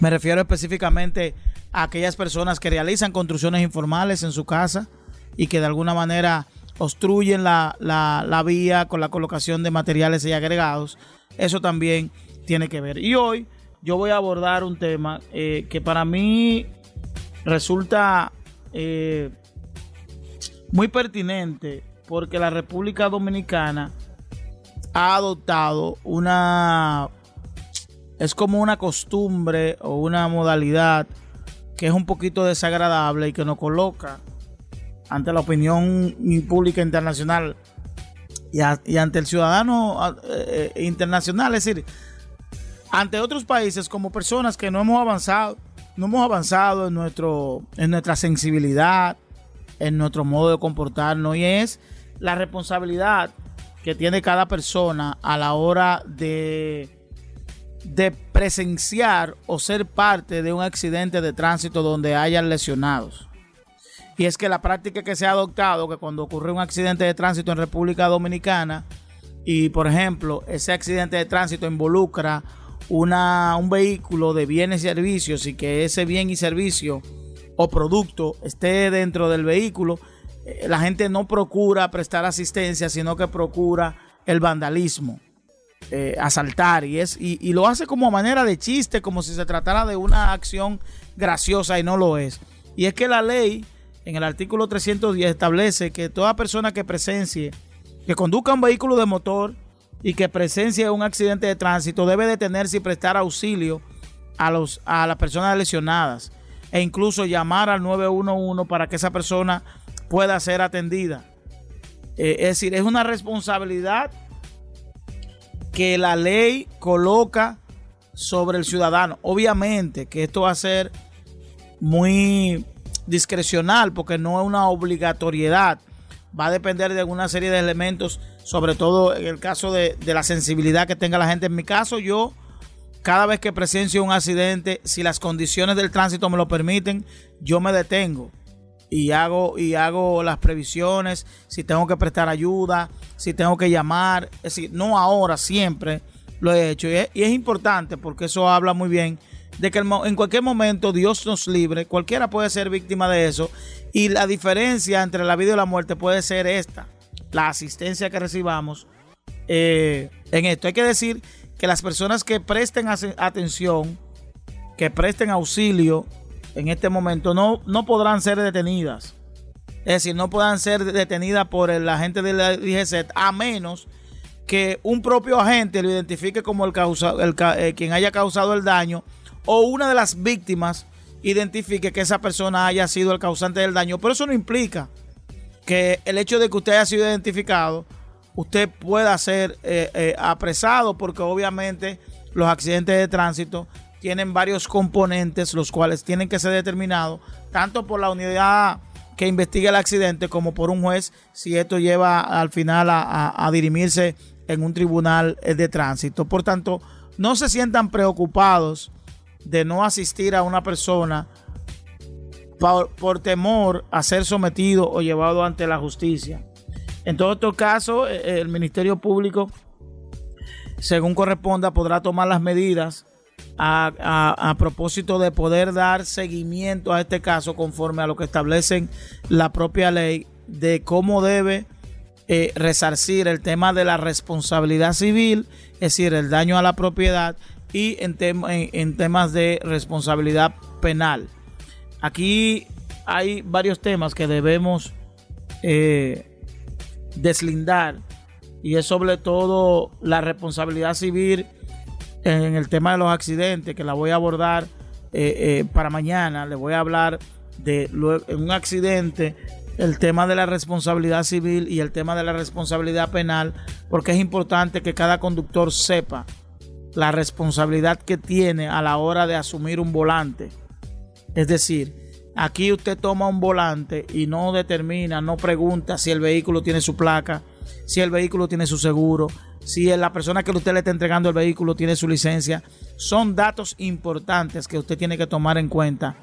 me refiero específicamente a aquellas personas que realizan construcciones informales en su casa y que de alguna manera obstruyen la, la- vía con la colocación de materiales y agregados. Eso también tiene que ver. Y hoy yo voy a abordar un tema eh, que para mí resulta eh, muy pertinente porque la República Dominicana ha adoptado una es como una costumbre o una modalidad que es un poquito desagradable y que nos coloca ante la opinión pública internacional y, ante el ciudadano eh, internacional, es decir, ante otros países como personas que no hemos avanzado, no hemos avanzado en nuestro en nuestra sensibilidad, en nuestro modo de comportarnos y es la responsabilidad que tiene cada persona a la hora de de presenciar o ser parte de un accidente de tránsito donde hayan lesionados. Y es que la práctica que se ha adoptado, que cuando ocurre un accidente de tránsito en República Dominicana, y por ejemplo, ese accidente de tránsito involucra una, un vehículo de bienes y servicios y que ese bien y servicio o producto esté dentro del vehículo, eh, la gente no procura prestar asistencia, sino que procura el vandalismo eh, asaltar y es y, lo hace como manera de chiste, como si se tratara de una acción graciosa y no lo es. Y es que la ley en el artículo 310 establece que toda persona que presencie, que conduzca un vehículo de motor y que presencie un accidente de tránsito debe detenerse y prestar auxilio a, los, a las personas lesionadas e incluso llamar al 911 para que esa persona pueda ser atendida. Eh, es decir, es una responsabilidad que la ley coloca sobre el ciudadano. Obviamente que esto va a ser muy discrecional porque no es una obligatoriedad. Va a depender de alguna serie de elementos, sobre todo en el caso de, de la sensibilidad que tenga la gente. En mi caso, yo cada vez que presencio un accidente, si las condiciones del tránsito me lo permiten, yo me detengo y hago y hago las previsiones, si tengo que prestar ayuda, si tengo que llamar, es decir, no ahora, siempre lo he hecho y es, importante porque eso habla muy bien de que en cualquier momento Dios nos libre, cualquiera puede ser víctima de eso y la diferencia entre la vida y la muerte puede ser esta, la asistencia que recibamos eh, en esto. Hay que decir que las personas que presten atención, que presten auxilio en este momento, no, no podrán ser detenidas. Es decir, no podrán ser detenidas por el agente de la DGC a menos que un propio agente lo identifique como el, causa, el eh, quien haya causado el daño o una de las víctimas identifique que esa persona haya sido el causante del daño. Pero eso no implica que el hecho de que usted haya sido identificado usted pueda ser eh, eh, apresado porque obviamente los accidentes de tránsito tienen varios componentes los cuales tienen que ser determinados tanto por la unidad que investiga el accidente como por un juez si esto lleva al final a, dirimirse en un tribunal eh, de tránsito. Por tanto, no se sientan preocupados de no asistir a una persona por, por temor a ser sometido o llevado ante la justicia. En todo estos casos, eh, el Ministerio Público, según corresponda, podrá tomar las medidas a, propósito de poder dar seguimiento a este caso conforme a lo que establecen la propia ley de cómo debe eh, resarcir el tema de la responsabilidad civil, es decir, el daño a la propiedad y en, en temas de responsabilidad penal. Aquí hay varios temas que debemos deslindar y es sobre todo la responsabilidad civil en el tema de los accidentes que la voy a abordar eh, eh, para mañana. Le voy a hablar de en un accidente el tema de la responsabilidad civil y el tema de la responsabilidad penal porque es importante que cada conductor sepa la responsabilidad que tiene a la hora de asumir un volante. Es decir, Aquí usted toma un volante y no determina, no pregunta si el vehículo tiene su placa, si el vehículo tiene su seguro, si la persona que usted le está entregando el vehículo tiene su licencia. Son datos importantes que usted tiene que tomar en cuenta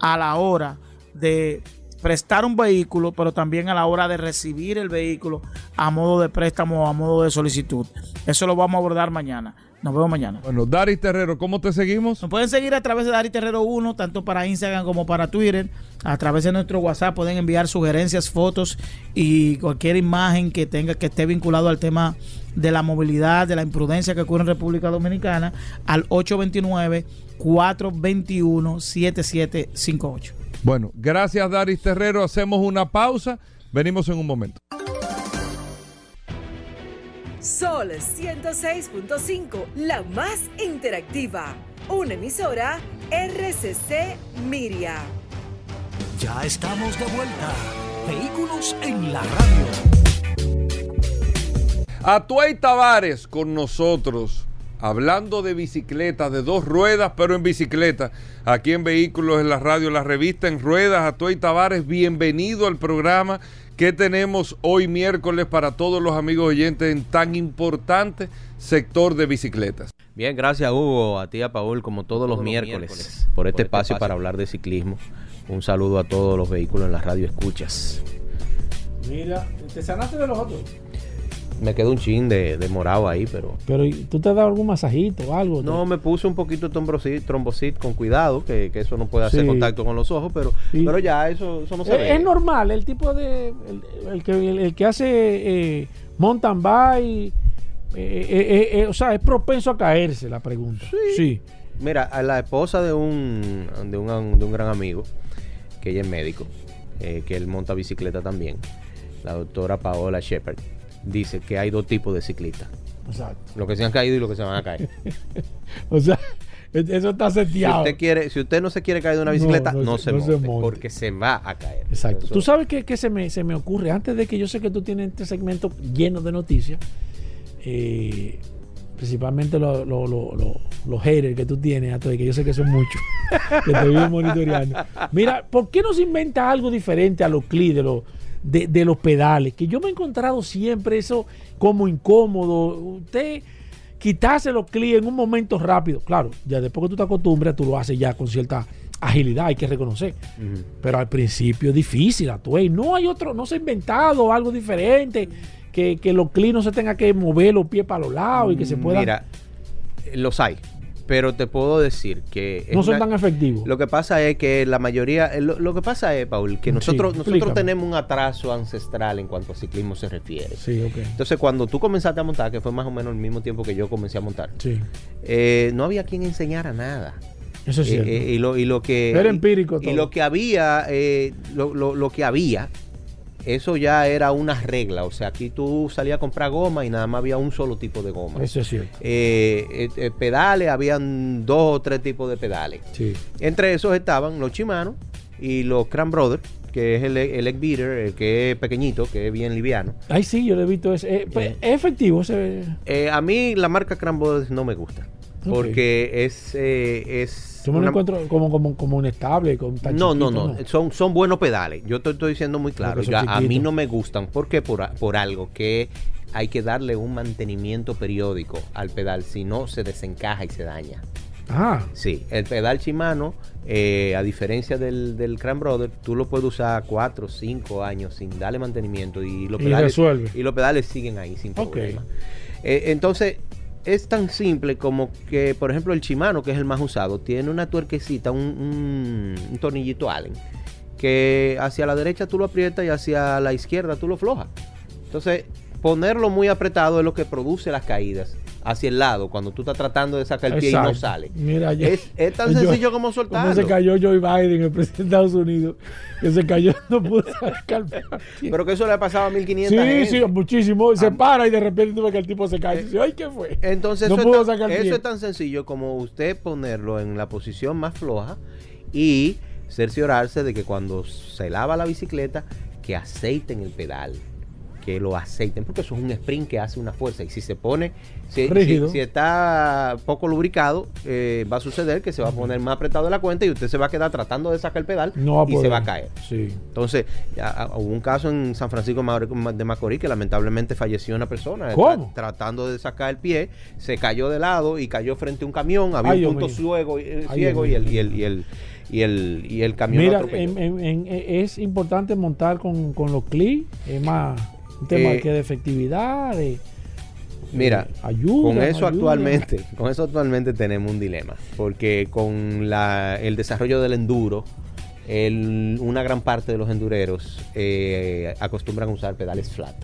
a la hora de prestar un vehículo, pero también a la hora de recibir el vehículo a modo de préstamo o a modo de solicitud. Eso lo vamos a abordar mañana. Nos vemos mañana. Bueno, Dari Terrero, ¿cómo te seguimos? Nos pueden seguir a través de Dari Terrero 1, tanto para Instagram como para Twitter. A través de nuestro WhatsApp pueden enviar sugerencias, fotos y cualquier imagen que tenga que esté vinculado al tema de la movilidad, de la imprudencia que ocurre en República Dominicana al 829-421-7758. Bueno, gracias Daris Terrero. Hacemos una pausa. Venimos en un momento. Sol 106.5, la más interactiva. Una emisora RCC Miria. Ya estamos de vuelta. Vehículos en la radio. Atuay Tavares con nosotros. Hablando de bicicletas, de dos ruedas, pero en bicicleta. Aquí en Vehículos en la Radio, la revista en ruedas. Atuay Tavares, bienvenido al programa ¿Qué tenemos hoy miércoles para todos los amigos oyentes en tan importante sector de bicicletas? Bien, gracias Hugo, a ti a Paul, como todos, los, miércoles, por, este, este espacio, para hablar de ciclismo. Un saludo a todos los vehículos en la radio escuchas. Mira, ¿te sanaste de los otros? Me quedó un chin de, morado ahí, pero. Pero ¿tú te has dado algún masajito o algo? No, me puse un poquito de trombosit, con cuidado, que, eso no puede hacer contacto con los ojos, pero, pero ya eso, eso no se es, ve. Es normal, el tipo de. El, que, el, que hace eh, mountain bike. Eh, eh, o sea, es propenso a caerse la pregunta. Sí. Mira, a la esposa de un, de un, de un gran amigo, que ella es médico, que él monta bicicleta también, la doctora Paola Shepard dice que hay dos tipos de ciclistas. Exacto. Los que se han caído y los que se van a caer. o sea, eso está seteado. Si usted, quiere, si usted no se quiere caer de una bicicleta, no, se, monte, porque se va a caer. Exacto. Tú sabes que, se, me, se me ocurre, antes de que yo sé que tú tienes este segmento lleno de noticias, eh, principalmente los haters que tú tienes, que yo sé que son muchos, que te viven monitoreando. Mira, ¿por qué no se inventa algo diferente a los CLI de los de, los pedales, que yo me he encontrado siempre eso como incómodo. Usted quitarse los clics en un momento rápido. Claro, ya después que tú te acostumbras, tú lo haces ya con cierta agilidad, hay que reconocer. Pero al principio es difícil, Atuey. No hay otro, no se ha inventado algo diferente, que, que los clics no se tenga que mover los pies para los lados y que se pueda. Mira, los hay. Pero te puedo decir que... no son una- tan efectivos. Lo que pasa es que la mayoría, eh, lo, lo que pasa es, Paul, que Sí, nosotros, nosotros tenemos un atraso ancestral en cuanto a ciclismo se refiere. Sí, ok. Entonces, cuando tú comenzaste a montar, que fue más o menos el mismo tiempo que yo comencé a montar, Sí, eh, no había quien enseñara nada. eso es Eh, cierto. eh, y, lo, y lo que Era y- empírico y, todo. lo que había lo, lo- lo que había eso ya era una regla o sea aquí tú salías a comprar goma y nada más había un solo tipo de goma eso es cierto. Eh, eh, eh, pedales habían dos o tres tipos de pedales Sí. entre esos estaban los Shimano y los Cran Brothers que es el, el egg beater el que es pequeñito que es bien liviano Ay, sí, yo lo he visto. ese. Eh, pues, Es efectivo ese. Eh, a mí la marca Cran Brothers no me gusta Porque es eh, es Yo me lo encuentro como, como, como un estable, con tan No, no, no, Son, son buenos pedales. Yo te estoy diciendo muy claro. A mí no me gustan. ¿Por qué? Por, por algo que hay que darle un mantenimiento periódico al pedal. Si no, se desencaja y se daña. Ah, Sí, el pedal Shimano, eh, a diferencia del, del Cran Brother, tú lo puedes usar 4 o 5 años sin darle mantenimiento y los Y pedales, resuelve. y los pedales siguen ahí sin problema. Eh, entonces, es tan simple como que, por ejemplo, el Shimano, que es el más usado, tiene una tuerquecita, un, un- un tornillito Allen, que hacia la derecha tú lo aprietas y hacia la izquierda tú lo flojas. Entonces, ponerlo muy apretado es lo que produce las caídas hacia el lado, cuando tú estás tratando de sacar el pie y no sale. Mira, yo- Es, es tan yo- sencillo como Como soltarlo. se cayó Joe Biden, el presidente de Estados Unidos, que se cayó, no pudo sacar el pie. Pero que eso le ha pasado a 1500 Sí, gente. sí, muchísimo. Se Ah. para y de repente tú ves que el tipo se cae. y dice, ay, ¿qué fue? Entonces, no eso, pudo es, tan, sacar el pie. eso es tan sencillo como usted ponerlo en la posición más floja y cerciorarse de que cuando se lava la bicicleta, que aceiten el pedal. Que lo aceiten, porque eso es un sprint que hace una fuerza. Y si se pone, si, Rígido. si- si está poco lubricado, eh, va a suceder que se va a poner más apretado de la cuenta y usted se va a quedar tratando de sacar el pedal No y se va a caer. Sí. Entonces, ya, ah, hubo un caso en San Francisco de Macorís que lamentablemente falleció una persona tratando de sacar el pie, se cayó de lado y cayó frente a un camión, había Ay, un punto ciego, eh, Ay, ciego y, Dios el, y, el, y, el, y, el, y el camión Mira, en- en- en- es importante montar con, con los clics. Es más un tema Eh, que de efectividad, de Mira, ayuda. con eso ayuda. actualmente, con eso actualmente tenemos un dilema, porque con la, el desarrollo del enduro, el- una gran parte de los endureros eh, acostumbran a usar pedales flat.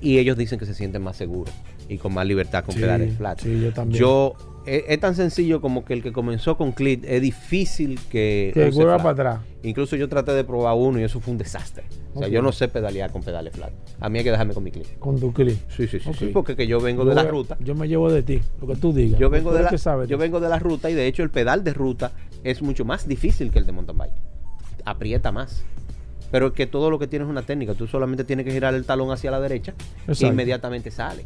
Y ellos dicen que se sienten más seguros y con más libertad con Sí, pedales flat. sí, yo también. Yo, es, es tan sencillo como que el que comenzó con clit es difícil que, Que vuelva para atrás. Incluso yo traté de probar uno y eso fue un desastre. O sea, yo no sé pedalear con pedales flat. A mí hay que dejarme con mi clip. Con tu clic. Sí, sí, sí, porque que yo vengo Yo de la ruta. Yo me llevo de ti, lo que tú digas. Yo vengo de la, sabes yo vengo de la ruta y de hecho el pedal de ruta es mucho más difícil que el de mountain bike. Aprieta más. Pero es que todo lo que tienes es una técnica. Tú solamente tienes que girar el talón hacia la derecha e Exacto. inmediatamente sale.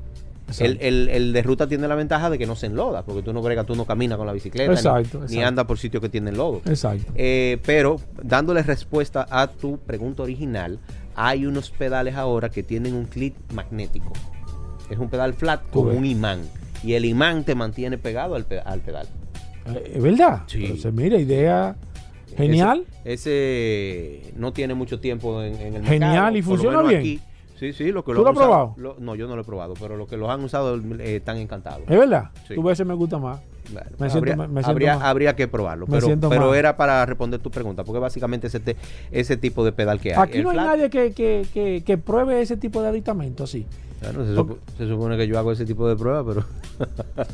El, el- el de ruta tiene la ventaja de que no se enloda, porque tú no bregas, tú no caminas con la bicicleta, ni- Exacto, ni, exacto. andas por sitios que tienen lodo. Exacto. Eh, pero dándole respuesta a tu pregunta original, hay unos pedales ahora que tienen un clip magnético. Es un pedal flat con un imán. Y el imán te mantiene pegado al, pe- al pedal. Eh, ¿Es verdad? Sí. Se mira, idea genial. Ese, ese no tiene mucho tiempo en, en el mercado. Genial, ¿y funciona bien? aquí. Sí, sí, lo que ¿Tú lo han has probado? usado- lo- no, yo no lo he probado, pero los que los han usado eh, están encantados. ¿Es verdad? Sí. Tú ves, me gusta más. Bueno, Me siento habría, me siento habría, que probarlo, Me pero, era para responder tu pregunta, porque básicamente ese, te- ese tipo de pedal que hay. Aquí no hay nadie que, que, que, que pruebe ese tipo de aditamento así. Bueno, se, supo- se supone que yo hago ese tipo de pruebas, pero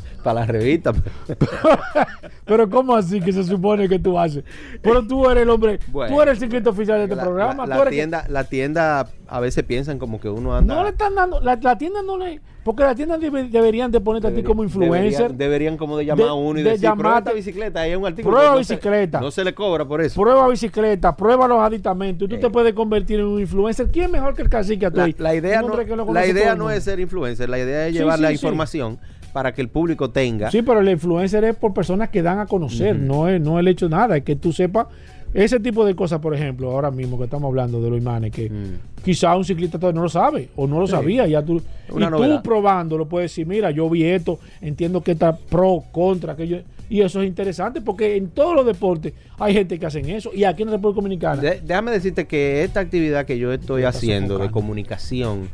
para la revista. pero- Pero ¿cómo así que se supone que tú haces? Pero tú eres el hombre, Bueno. tú eres el secreto oficial de este la, programa. la- que- tienda, la tienda a veces piensan como que uno anda. no le están dando, la, la tienda no le, porque la tienda debe- deberían de ponerte a ti como influencer. Deberían, deberían como de llamar De- a uno y de decir, prueba esta llamarte- bicicleta, ahí hay un artículo. Prueba no se- bicicleta. no se le cobra por eso. Prueba bicicleta, prueba los aditamentos y tú Eh. te puedes convertir en un influencer. ¿Quién mejor que el cacique La, Atuey? la idea, no, la idea no es ser influencer, la idea es Sí, llevar sí, la información para que el público tenga. Sí, pero el influencer es por personas que dan a conocer, no es no es el hecho de nada, es que tú sepas Ese tipo de cosas, por ejemplo, ahora mismo que estamos hablando de los imanes, que Mm. quizá un ciclista todavía no lo sabe o no lo Sí. sabía. Ya tú, Una y novedad. tú probándolo puedes decir, mira, yo vi esto, entiendo que está pro, contra, aquello. Y eso es interesante porque en todos los deportes hay gente que hacen eso. Y aquí en la República Dominicana. De- déjame decirte que esta actividad que yo estoy haciendo de comunicación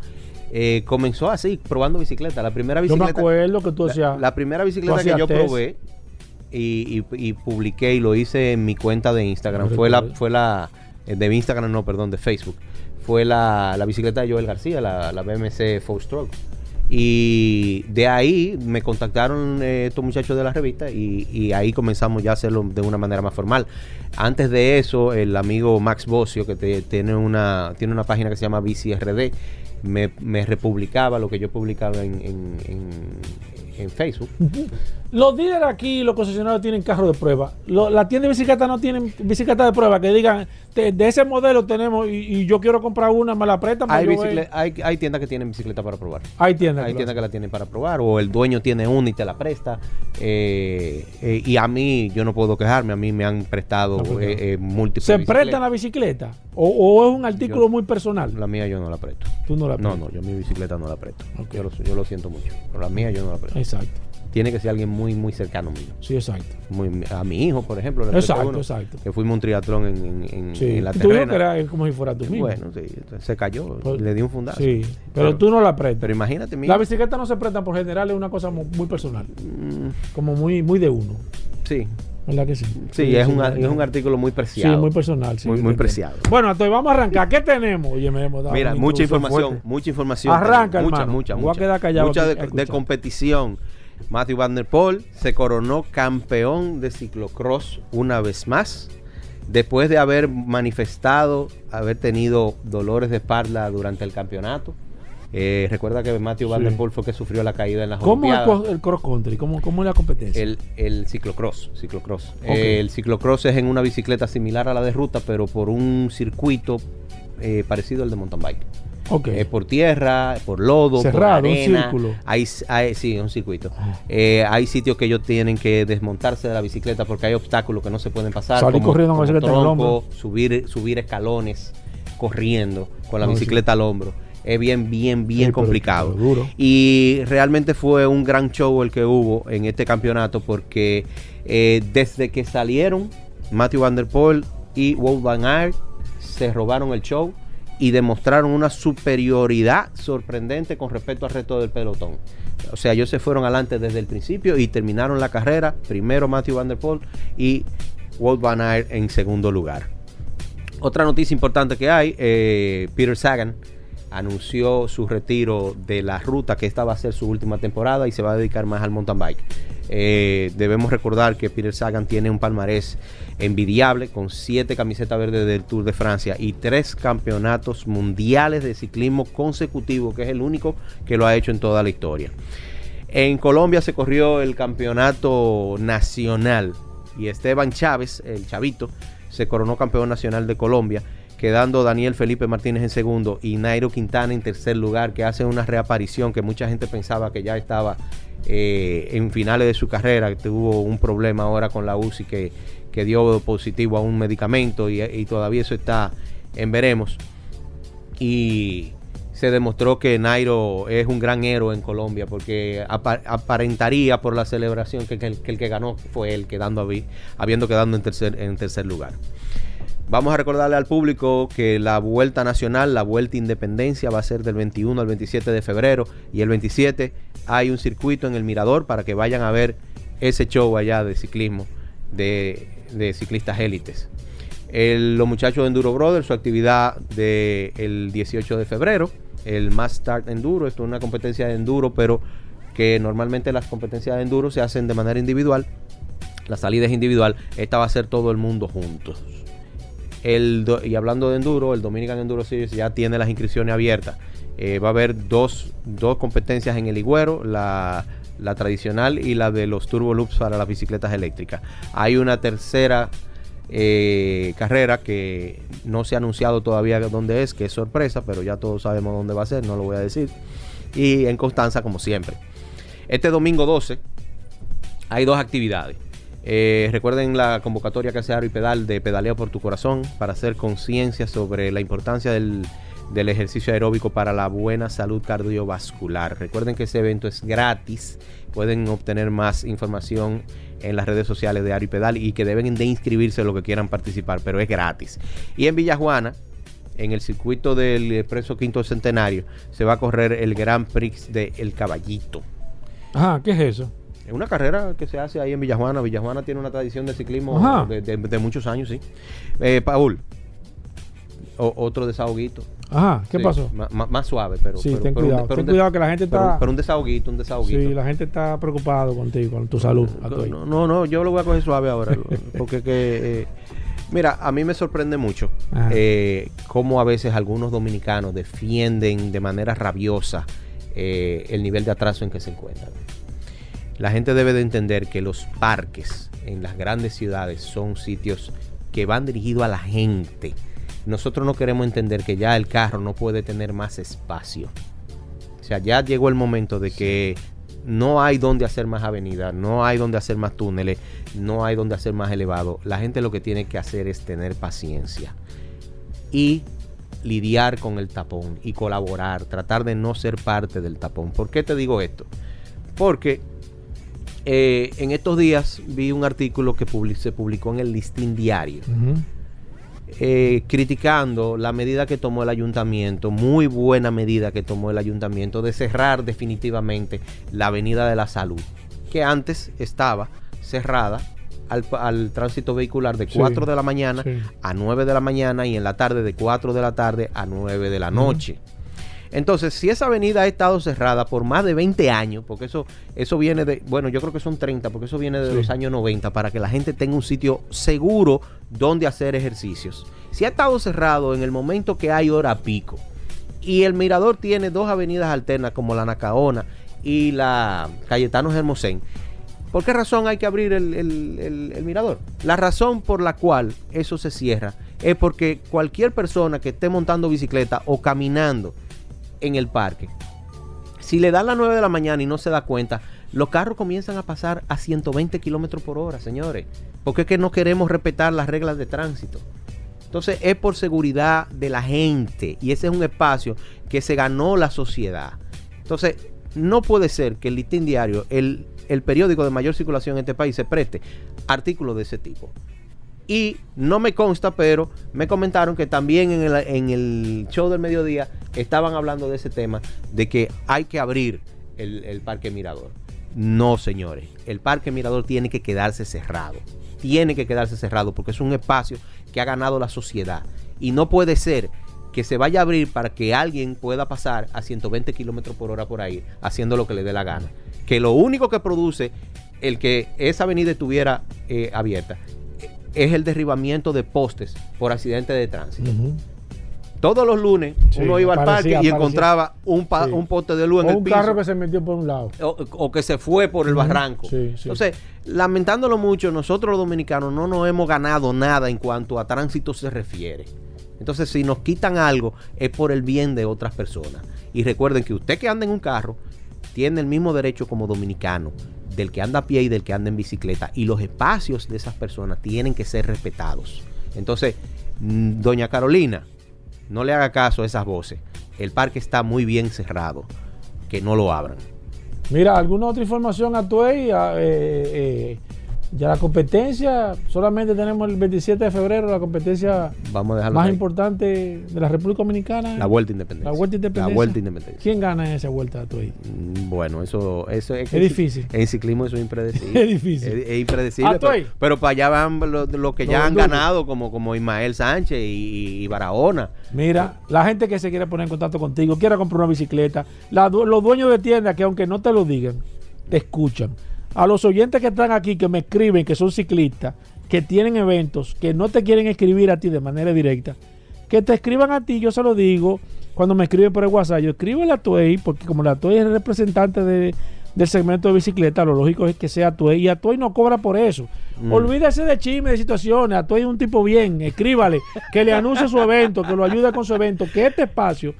eh, comenzó así, probando bicicleta. La primera yo me bicicleta. acuerdo que tú la, decías. la primera bicicleta que yo hacías test. probé y, y- y publiqué y lo hice en mi cuenta de Instagram No fue la, fue la eh, de Instagram, no, perdón, de Facebook. Fue la, la bicicleta de Joel García, la, la BMC Full Stroke. Y de ahí me contactaron eh, estos muchachos de la revista y, y ahí comenzamos ya a hacerlo de una manera más formal. Antes de eso, el amigo Max Bocio, que te- tiene, una, tiene una página que se llama BCRD, me, me republicaba lo que yo publicaba en, en- en- en Facebook. Los dealers aquí, los concesionarios tienen carros de prueba. Lo- la tienda de bicicleta no tienen bicicleta de prueba que digan, "Te- de ese modelo tenemos y, y yo quiero comprar una, me la prestan. Hay, yo bicicle- ver". hay, hay tiendas que tienen bicicleta para probar. Hay tiendas. Hay tiendas que la tienen para probar o el dueño tiene una y te la presta. eh, eh, y a mí, yo no puedo quejarme, a mí me han prestado No, pues, eh, eh, múltiples ¿Se prestan la bicicleta? O, o es un artículo Yo- muy personal? La mía yo no la presto. Tú no la No, prestas. no, yo mi bicicleta no la presto. Yo, lo, yo lo siento mucho. Pero la mía yo no la presto. Exacto. Tiene que ser alguien muy, muy cercano mío. Sí, exacto. Muy- a mi hijo, por ejemplo. le Exacto, uno, exacto. Que fuimos a un triatlón en, en- en- Sí. en la Tú terrena. que era como si fuera tú mismo. Bueno, sí, se cayó. Pues- le di un fundazo. Sí, pero, tú no la prestas. Pero imagínate, mi la bicicleta no se presta por general, es una cosa mu- muy personal. Mm, Como muy, muy de uno. sí, ¿Verdad que sí? sí, es, un, es un artículo muy Sí, preciado. muy personal. sí, Muy- yo muy entiendo. preciado. Bueno, entonces vamos a arrancar. ¿Qué tenemos? Oye, me hemos dado Mira, mucha información, fuerte. mucha información. Arranca, mucha, hermano. mucha, Voy a mucha. quedar callado Mucha de, a competición. Matthew Van Der Poel se coronó campeón de ciclocross una vez más. Después de haber manifestado haber tenido dolores de espalda durante el campeonato. Eh, recuerda que Matthew Van Sí. Der Poel fue que sufrió la caída en las ¿Cómo es el, Olimpiadas. el cross country? ¿Cómo, cómo es la competencia? El, el ciclocross, ciclocross. Eh, el ciclocross es en una bicicleta similar a la de ruta, pero por un circuito eh, parecido al de mountain bike. Eh, por tierra, por lodo, Cerrado, por un arena. círculo. Hay, hay- sí, un circuito. Ah. Eh, hay sitios que ellos tienen que desmontarse de la bicicleta porque hay obstáculos que no se pueden pasar. Salir corriendo con la bicicleta en el tronco, subir, subir escalones corriendo con la No, sí. bicicleta al hombro. Es bien, bien, bien Sí, complicado. pero. Y realmente fue un gran show el que hubo en este campeonato porque eh, desde que salieron Matthew Van Der Poel y Wout Van Aert se robaron el show y demostraron una superioridad sorprendente con respecto al resto del pelotón. O sea, ellos se fueron adelante desde el principio y terminaron la carrera. Primero Matthew Van Der Poel y Wout Van Aert en segundo lugar. Otra noticia importante que hay, eh, Peter Sagan anunció su retiro de la ruta, que esta va a ser su última temporada y se va a dedicar más al mountain bike. Eh, debemos recordar que Peter Sagan tiene un palmarés envidiable con siete camisetas verdes del Tour de Francia y tres campeonatos mundiales de ciclismo consecutivos, que es el único que lo ha hecho en toda la historia. En Colombia se corrió el campeonato nacional y Esteban Chávez, el chavito, se coronó campeón nacional de Colombia, quedando Daniel Felipe Martínez en segundo y Nairo Quintana en tercer lugar, que hace una reaparición que mucha gente pensaba que ya estaba eh, en finales de su carrera, que tuvo un problema ahora con la UCI que, que dio positivo a un medicamento y, todavía eso está en veremos. Y se demostró que Nairo es un gran héroe en Colombia porque apa- aparentaría por la celebración que, que el, que ganó fue él, quedando habiendo quedado en tercer, en tercer lugar. Vamos a recordarle al público que la vuelta nacional, la vuelta independencia va a ser del 21 al 27 de febrero y el 27 hay un circuito en el Mirador para que vayan a ver ese show allá de ciclismo de, ciclistas élites. Los muchachos de Enduro Brothers, su actividad del 18 de febrero, el Mass Start Enduro, esto es una competencia de enduro, pero que normalmente las competencias de enduro se hacen de manera individual, la salida es individual, esta va a ser todo el mundo juntos. El y hablando de enduro, el Dominican Enduro Series ya tiene las inscripciones abiertas. Eh, va a haber dos, dos competencias en el Higüero, la, la tradicional y la de los Turbo Loops para las bicicletas eléctricas. Hay una tercera eh, carrera que no se ha anunciado todavía dónde es, que es sorpresa, pero ya todos sabemos dónde va a ser, no lo voy a decir. Y en Constanza, como siempre. Este domingo 12 hay dos actividades. Eh, recuerden la convocatoria que hace Aro y Pedal de Pedaleo por tu Corazón para hacer conciencia sobre la importancia del, ejercicio aeróbico para la buena salud cardiovascular. Recuerden que ese evento es gratis. Pueden obtener más información en las redes sociales de Aro y Pedal y que deben de inscribirse lo que quieran participar, pero es gratis. Y en Villajuana, en el circuito del Expreso Quinto Centenario, se va a correr el Grand Prix de El Caballito. Ajá, ¿qué es eso? Es una carrera que se hace ahí en Villajuana. Villajuana tiene una tradición de ciclismo de, de- de muchos años, sí. Eh, Paul, o- otro desahoguito. Ajá, ¿qué Sí, pasó? más suave, pero. Sí, pero- ten pero un- cuidado, pero ten cuidado que la gente está- Pero un desahoguito, un desahoguito. Sí, la gente está preocupada contigo, con tu salud. No, no, no, yo lo voy a coger suave ahora. porque que. eh, mira, a mí me sorprende mucho eh, cómo a veces algunos dominicanos defienden de manera rabiosa eh, el nivel de atraso en que se encuentran. La gente debe de entender que los parques en las grandes ciudades son sitios que van dirigidos a la gente. Nosotros no queremos entender que ya el carro no puede tener más espacio. O sea, ya llegó el momento de que no hay donde hacer más avenidas, no hay donde hacer más túneles, no hay donde hacer más elevado. La gente lo que tiene que hacer es tener paciencia y lidiar con el tapón y colaborar, tratar de no ser parte del tapón. ¿Por qué te digo esto? Porque eh, en estos días vi un artículo que se publicó en el Listín Diario eh, criticando la medida que tomó el ayuntamiento, muy buena medida que tomó el ayuntamiento de cerrar definitivamente la Avenida de la Salud, que antes estaba cerrada al, al tránsito vehicular de Sí, 4 de la mañana sí. a 9 de la mañana y en la tarde de 4 de la tarde a 9 de la noche. Entonces, si esa avenida ha estado cerrada por más de 20 años, porque eso, eso viene de, bueno, yo creo que son 30, porque eso viene de Sí. los años 90, para que la gente tenga un sitio seguro donde hacer ejercicios. Si ha estado cerrado en el momento que hay hora pico, y el Mirador tiene dos avenidas alternas como la Nacaona y la Cayetano Hermosén, ¿por qué razón hay que abrir el, el- el- el Mirador? La razón por la cual eso se cierra es porque cualquier persona que esté montando bicicleta o caminando en el parque, si le dan las 9 de la mañana y no se da cuenta, los carros comienzan a pasar a 120 kilómetros por hora, señores. Porque es que no queremos respetar las reglas de tránsito. Entonces es por seguridad de la gente y ese es un espacio que se ganó la sociedad. Entonces no puede ser que el listín diario, el, el periódico de mayor circulación en este país, se preste artículos de ese tipo. Y no me consta, pero me comentaron que también en el, en el show del mediodía estaban hablando de ese tema, de que hay que abrir el, el Parque Mirador. No, señores, el Parque Mirador tiene que quedarse cerrado. Tiene que quedarse cerrado porque es un espacio que ha ganado la sociedad. Y no puede ser que se vaya a abrir para que alguien pueda pasar a 120 kilómetros por hora por ahí, haciendo lo que le dé la gana. Que lo único que produce el que esa avenida estuviera eh, abierta es el derribamiento de postes por accidente de tránsito. Todos los lunes Sí, uno iba al parque y encontraba un, pa- Sí. un poste de luz en el un piso. carro que se metió por un lado. o, o que se fue por el barranco. Sí. Entonces, lamentándolo mucho, nosotros los dominicanos no nos hemos ganado nada en cuanto a tránsito se refiere. Entonces, si nos quitan algo, es por el bien de otras personas. Y recuerden que usted que anda en un carro tiene el mismo derecho como dominicano del que anda a pie y del que anda en bicicleta. Y los espacios de esas personas tienen que ser respetados. Entonces, mm, doña Carolina, no le haga caso a esas voces. El parque está muy bien cerrado. Que no lo abran. Mira, ¿alguna otra información a tu eh, eh, Ya la competencia, solamente tenemos el 27 de febrero, la competencia Vamos a dejarlo más ahí. importante de la República Dominicana. La Vuelta Independencia. La Vuelta Independencia. La Vuelta Independencia. ¿Quién gana en esa vuelta tú ahí? Mm, Bueno, eso, eso es, Es difícil. En ciclismo eso es impredecible. Es difícil. Es, es impredecible. Ah, pero, para allá van los lo que ya Los han ganado, como, como Ismael Sánchez y, y Barahona. Mira, la gente que se quiere poner en contacto contigo, quiera comprar una bicicleta, la los dueños de tiendas que aunque no te lo digan, te escuchan. A los oyentes que están aquí, que me escriben, que son ciclistas, que tienen eventos, que no te quieren escribir a ti de manera directa, que te escriban a ti, yo se lo digo, cuando me escriben por el WhatsApp, yo escribo a Tuey, porque como la Tuey es el representante de- del segmento de bicicleta, lo lógico es que sea Tuey, y Atuey no cobra por eso. Mm. Olvídese de chisme, de situaciones, Atuey es un tipo bien, escríbale, que le anuncie su evento, que lo ayude con su evento, que este espacio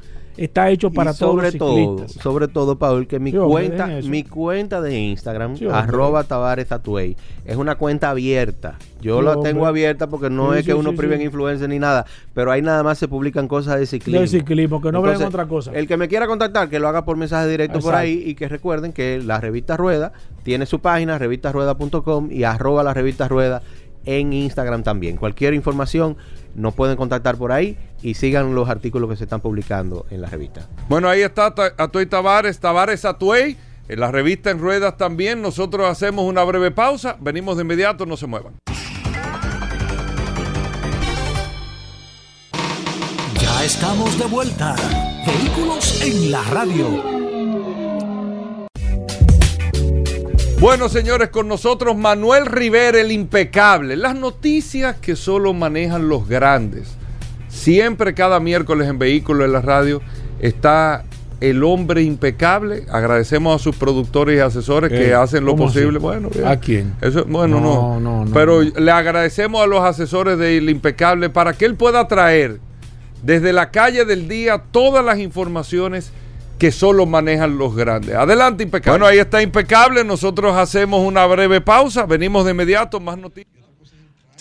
está hecho para Y todos sobre los todo, ciclistas. sobre todo, Paul, que mi Sí, cuenta, mi cuenta de Instagram, Sí, arroba Tavares Atuey, es una cuenta abierta. Yo Sí, la hombre. tengo abierta porque no es que uno prive en influencia ni nada, pero ahí nada más se publican cosas de ciclismo. Del ciclismo, que no Entonces, otra cosa. El que me quiera contactar, que lo haga por mensaje directo por ahí y que recuerden que la revista Rueda tiene su página, revistasrueda.com y arroba la revista Rueda en Instagram también. Cualquier información nos pueden contactar por ahí y sigan los artículos que se están publicando en la revista. Bueno, ahí está Atuey Tavares, Tavares Atuey, en la revista En Ruedas también. Nosotros hacemos una breve pausa, venimos de inmediato, no se muevan. Ya estamos de vuelta. Vehículos en la radio. Bueno, señores, con nosotros Manuel Rivera, el impecable. Las noticias que solo manejan los grandes. Siempre, cada miércoles en Vehículos en la Radio, está el hombre impecable. Agradecemos a sus productores y asesores que Eh, hacen lo posible. Bueno, bien. ¿A quién? Eso, bueno, no. No, no, no, Pero no. le agradecemos a los asesores del impecable para que él pueda traer desde la calle del día todas las informaciones que solo manejan los grandes. Adelante, impecable. Bueno, ahí está impecable. Nosotros hacemos una breve pausa. Venimos de inmediato. Más noticias.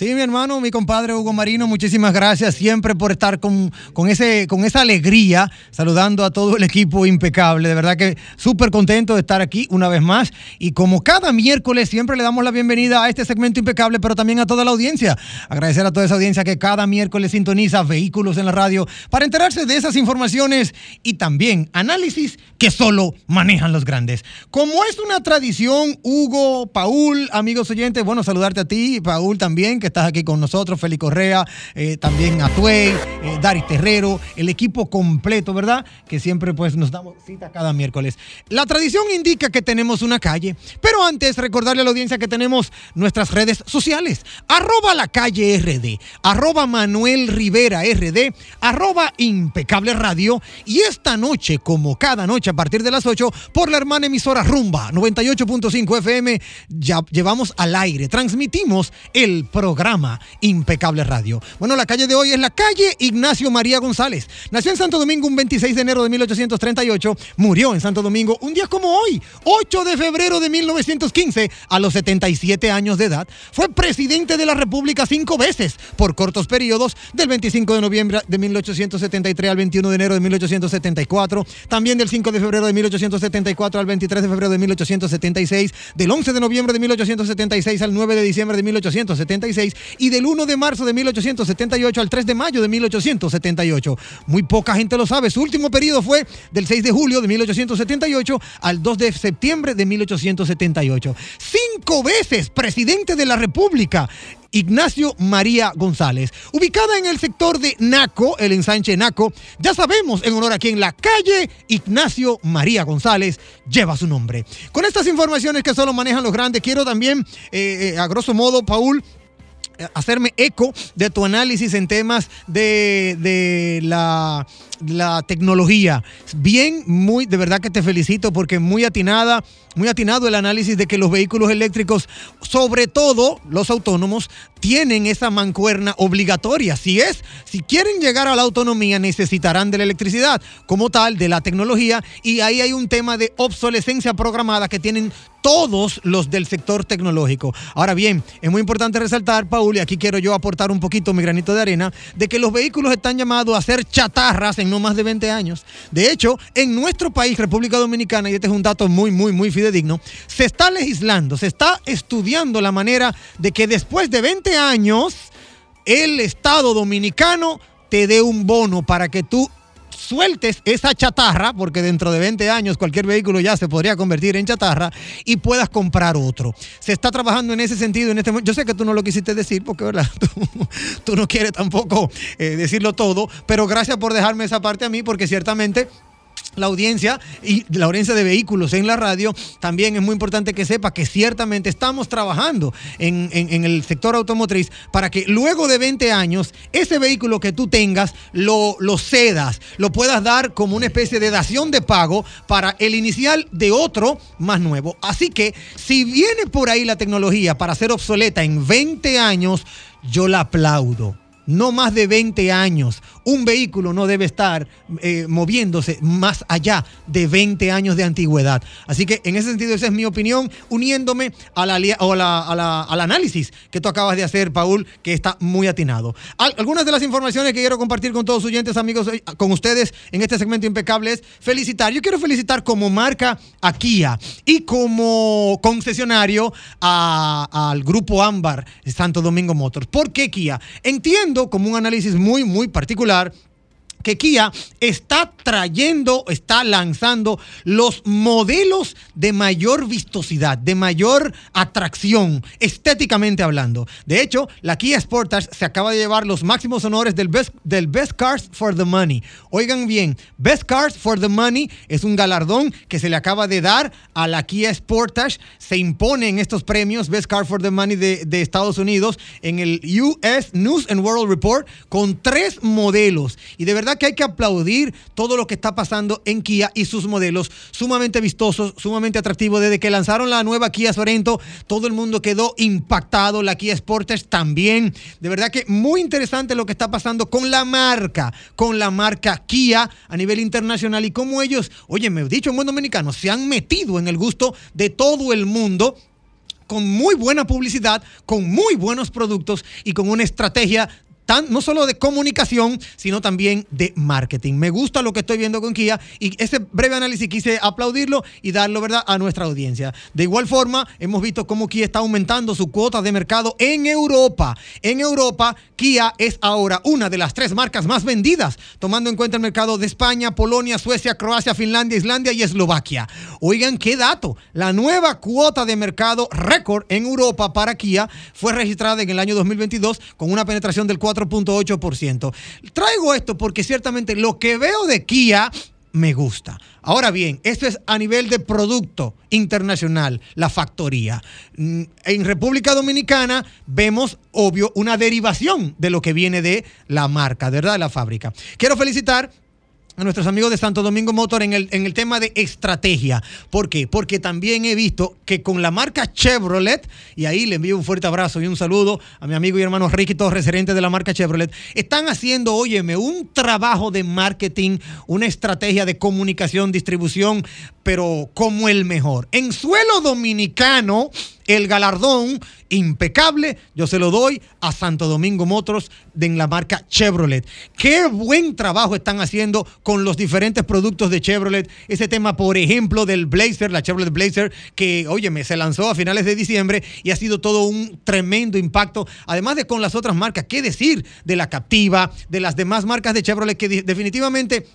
Sí, mi hermano, mi compadre Hugo Marino, muchísimas gracias siempre por estar con, con, ese, con esa alegría, saludando a todo el equipo impecable. De verdad que súper contento de estar aquí una vez más. Y como cada miércoles, siempre le damos la bienvenida a este segmento impecable, pero también a toda la audiencia. Agradecer a toda esa audiencia que cada miércoles sintoniza vehículos en la radio para enterarse de esas informaciones y también análisis que solo manejan los grandes. Como es una tradición, Hugo, Paul, amigos oyentes, bueno, saludarte a ti, Paul también, que estás aquí con nosotros, Félix Correa, eh, también Atuey, eh, Dari Terrero, el equipo completo, ¿verdad? Que siempre pues nos damos cita cada miércoles. La tradición indica que tenemos una calle, pero antes recordarle a la audiencia que tenemos nuestras redes sociales, arroba la calle RD, arroba Manuel Rivera RD, arroba impecable radio y esta noche, como cada noche a partir de las 8, por la hermana emisora Rumba 98.5 FM, ya llevamos al aire, transmitimos el programa Impecable Radio. Bueno, la calle de hoy es la calle Ignacio María González. Nació en Santo Domingo un 26 de enero de 1838, murió en Santo Domingo un día como hoy, 8 de febrero de 1915, a los 77 años de edad. Fue presidente de la República cinco veces por cortos periodos, del 25 de noviembre de 1873 al 21 de enero de 1874, también del 5 de febrero de 1874 al 23 de febrero de 1876, del 11 de noviembre de 1876 al 9 de diciembre de 1876 y del 1 de marzo de 1878 al 3 de mayo de 1878. Muy poca gente lo sabe. Su último periodo fue del 6 de julio de 1878 al 2 de septiembre de 1878. Cinco veces presidente de la República. Ignacio María González, ubicada en el sector de Naco, el ensanche Naco, ya sabemos en honor a quien la calle Ignacio María González lleva su nombre. Con estas informaciones que solo manejan los grandes, quiero también, eh, eh, a grosso modo, Paul, hacerme eco de tu análisis en temas de, de la, la tecnología. Bien, muy, de verdad que te felicito porque muy atinada, muy atinado el análisis de que los vehículos eléctricos, sobre todo los autónomos, tienen esa mancuerna obligatoria. Si es, si quieren llegar a la autonomía, necesitarán de la electricidad, como tal, de la tecnología, y ahí hay un tema de obsolescencia programada que tienen todos los del sector tecnológico. Ahora bien, es muy importante resaltar, Paul, y aquí quiero yo aportar un poquito mi granito de arena, de que los vehículos están llamados a ser chatarras en no más de 20 años. De hecho, en nuestro país, República Dominicana, y este es un dato muy, muy, muy fidedigno, se está legislando, se está estudiando la manera de que después de 20 años, el Estado dominicano te dé un bono para que tú sueltes esa chatarra, porque dentro de 20 años cualquier vehículo ya se podría convertir en chatarra y puedas comprar otro. Se está trabajando en ese sentido en este momento. Yo sé que tú no lo quisiste decir, porque ¿verdad? Tú, no quieres tampoco eh, decirlo todo, pero gracias por dejarme esa parte a mí, porque ciertamente la audiencia y la audiencia de vehículos en la radio, también es muy importante que sepa que ciertamente estamos trabajando en, en- en el sector automotriz para que luego de 20 años ese vehículo que tú tengas lo, lo cedas, lo puedas dar como una especie de dación de pago para el inicial de otro más nuevo. Así que si viene por ahí la tecnología para ser obsoleta en 20 años, yo la aplaudo no más de 20 años. Un vehículo no debe estar eh, moviéndose más allá de 20 años de antigüedad. Así que en ese sentido, esa es mi opinión, uniéndome a la, a la- al análisis que tú acabas de hacer, Paul, que está muy atinado. Al- algunas de las informaciones que quiero compartir con todos los oyentes, amigos, eh, con ustedes en este segmento impecable es felicitar. Yo quiero felicitar como marca a Kia y como concesionario al grupo Ámbar Santo Domingo Motors. ¿Por qué Kia? Entiendo como un análisis muy, muy particular titular que Kia está trayendo, está lanzando los modelos de mayor vistosidad, de mayor atracción, estéticamente hablando. De hecho, la Kia Sportage se acaba de llevar los máximos honores del Best, del Best Cars for the Money. Oigan bien, Best Cars for the Money es un galardón que se le acaba de dar a la Kia Sportage. Se impone en estos premios Best Car for the Money de, de Estados Unidos en el US News and World Report con tres modelos. Y de verdad que hay que aplaudir todo lo que está pasando en Kia y sus modelos sumamente vistosos, sumamente atractivos. Desde que lanzaron la nueva Kia Sorento, todo el mundo quedó impactado. La Kia Sportage también. De verdad que muy interesante lo que está pasando con la marca, con la marca Kia a nivel internacional y cómo ellos, oye, me he dicho en buen dominicano, se han metido en el gusto de todo el mundo con muy buena publicidad, con muy buenos productos y con una estrategia no solo de comunicación, sino también de marketing. Me gusta lo que estoy viendo con Kia y ese breve análisis quise aplaudirlo y darlo, ¿verdad?, a nuestra audiencia. De igual forma, hemos visto cómo Kia está aumentando su cuota de mercado en Europa. En Europa, Kia es ahora una de las tres marcas más vendidas, tomando en cuenta el mercado de España, Polonia, Suecia, Croacia, Finlandia, Islandia y Eslovaquia. Oigan, qué dato. La nueva cuota de mercado récord en Europa para Kia fue registrada en el año 2022 con una penetración del 4.8%. Traigo esto porque ciertamente lo que veo de Kia me gusta. Ahora bien, esto es a nivel de producto internacional, la factoría. Mm, En República Dominicana vemos, obvio, una derivación de lo que viene de la marca, ¿verdad? De la fábrica. Quiero felicitar a nuestros amigos de Santo Domingo Motor en el, en el tema de estrategia. ¿Por qué? Porque también he visto que con la marca Chevrolet, y ahí le envío un fuerte abrazo y un saludo a mi amigo y hermano Ricky Torres, gerente de la marca Chevrolet, están haciendo, óyeme, un trabajo de marketing, una estrategia de comunicación, distribución, pero como el mejor. En suelo dominicano, el galardón impecable, yo se lo doy a Santo Domingo Motors de en la marca Chevrolet. Qué buen trabajo están haciendo con los diferentes productos de Chevrolet. Ese tema, por ejemplo, del Blazer, la Chevrolet Blazer, que, óyeme, se lanzó a finales de diciembre y ha sido todo un tremendo impacto. Además de con las otras marcas, ¿qué decir de la Captiva, de las demás marcas de Chevrolet que definitivamente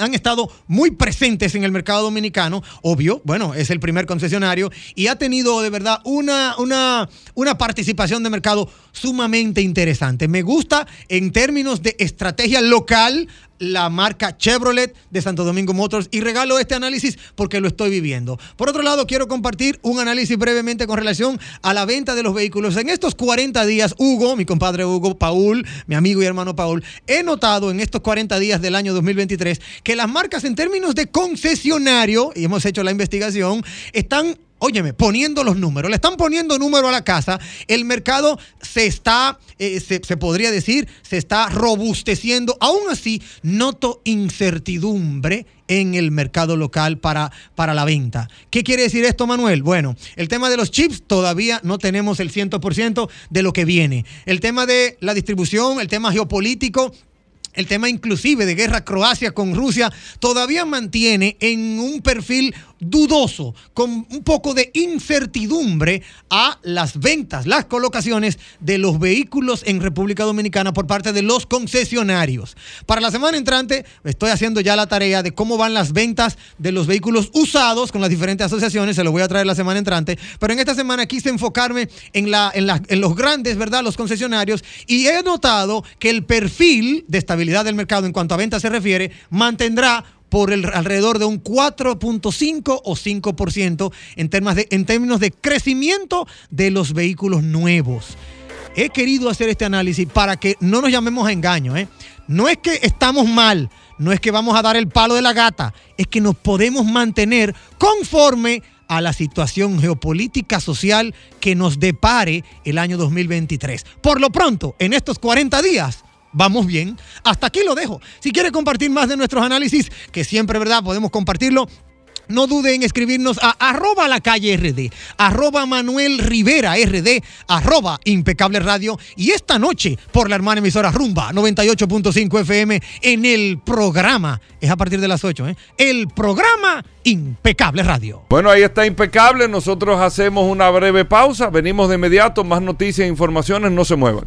han estado muy presentes en el mercado dominicano, obvio, bueno, es el primer concesionario y ha tenido de verdad una, una, una participación de mercado sumamente interesante. Me gusta en términos de estrategia local la marca Chevrolet de Santo Domingo Motors y regalo este análisis porque lo estoy viviendo. Por otro lado, quiero compartir un análisis brevemente con relación a la venta de los vehículos. En estos 40 días, Hugo, mi compadre Hugo, Paul, mi amigo y hermano Paul, he notado en estos 40 días del año 2023 que las marcas en términos de concesionario, y hemos hecho la investigación, están Óyeme, poniendo los números, le están poniendo número a la casa, el mercado se está, eh, se, se podría decir, se está robusteciendo. Aún así, noto incertidumbre en el mercado local para, para la venta. ¿Qué quiere decir esto, Manuel? Bueno, el tema de los chips todavía no tenemos el 100% de lo que viene. El tema de la distribución, el tema geopolítico, el tema inclusive de guerra Croacia con Rusia todavía mantiene en un perfil dudoso, con un poco de incertidumbre a las ventas, las colocaciones de los vehículos en República Dominicana por parte de los concesionarios. Para la semana entrante estoy haciendo ya la tarea de cómo van las ventas de los vehículos usados con las diferentes asociaciones, se lo voy a traer la semana entrante, pero en esta semana quise enfocarme en, la, en, en los grandes, ¿verdad? Los concesionarios y he notado que el perfil de estabilidad del mercado en cuanto a ventas se refiere mantendrá por el, alrededor de un 4.5 o 5% en, términos de crecimiento de los vehículos nuevos. He querido hacer este análisis para que no nos llamemos a engaño. ¿eh? No es que estamos mal, no es que vamos a dar el palo de la gata, es que nos podemos mantener conforme a la situación geopolítica social que nos depare el año 2023. Por lo pronto, en estos 40 días, vamos bien. Hasta aquí lo dejo. Si quiere compartir más de nuestros análisis, que siempre, ¿verdad? Podemos compartirlo. No dude en escribirnos a arroba la calle RD, arroba Manuel Rivera RD, arroba impecable radio y esta noche por la hermana emisora Rumba 98.5 FM en el programa, es a partir de las 8, ¿eh? el programa Impecable Radio. Bueno, ahí está impecable. Nosotros hacemos una breve pausa. Venimos de inmediato. Más noticias e informaciones. No se muevan.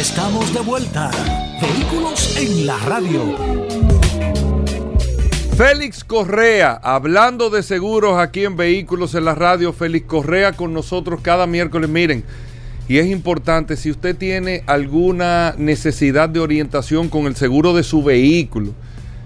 Estamos de vuelta. Vehículos en la radio. Félix Correa, hablando de seguros aquí en Vehículos en la Radio, Félix Correa con nosotros cada miércoles. Miren, y es importante, si usted tiene alguna necesidad de orientación con el seguro de su vehículo,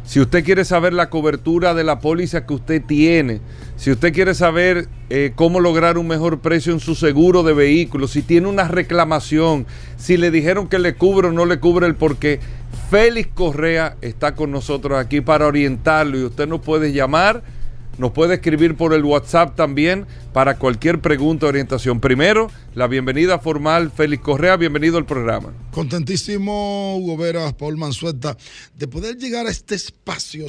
si usted quiere saber la cobertura de la póliza que usted tiene, si usted quiere saber eh, cómo lograr un mejor precio en su seguro de vehículo, si tiene una reclamación, si le dijeron que le cubre o no le cubre el porqué, Félix Correa está con nosotros aquí para orientarlo y usted nos puede llamar, nos puede escribir por el WhatsApp también para cualquier pregunta o orientación. Primero, la bienvenida formal, Félix Correa, bienvenido al programa. Contentísimo, Hugo Veras, Paul Mansueta, de poder llegar a este espacio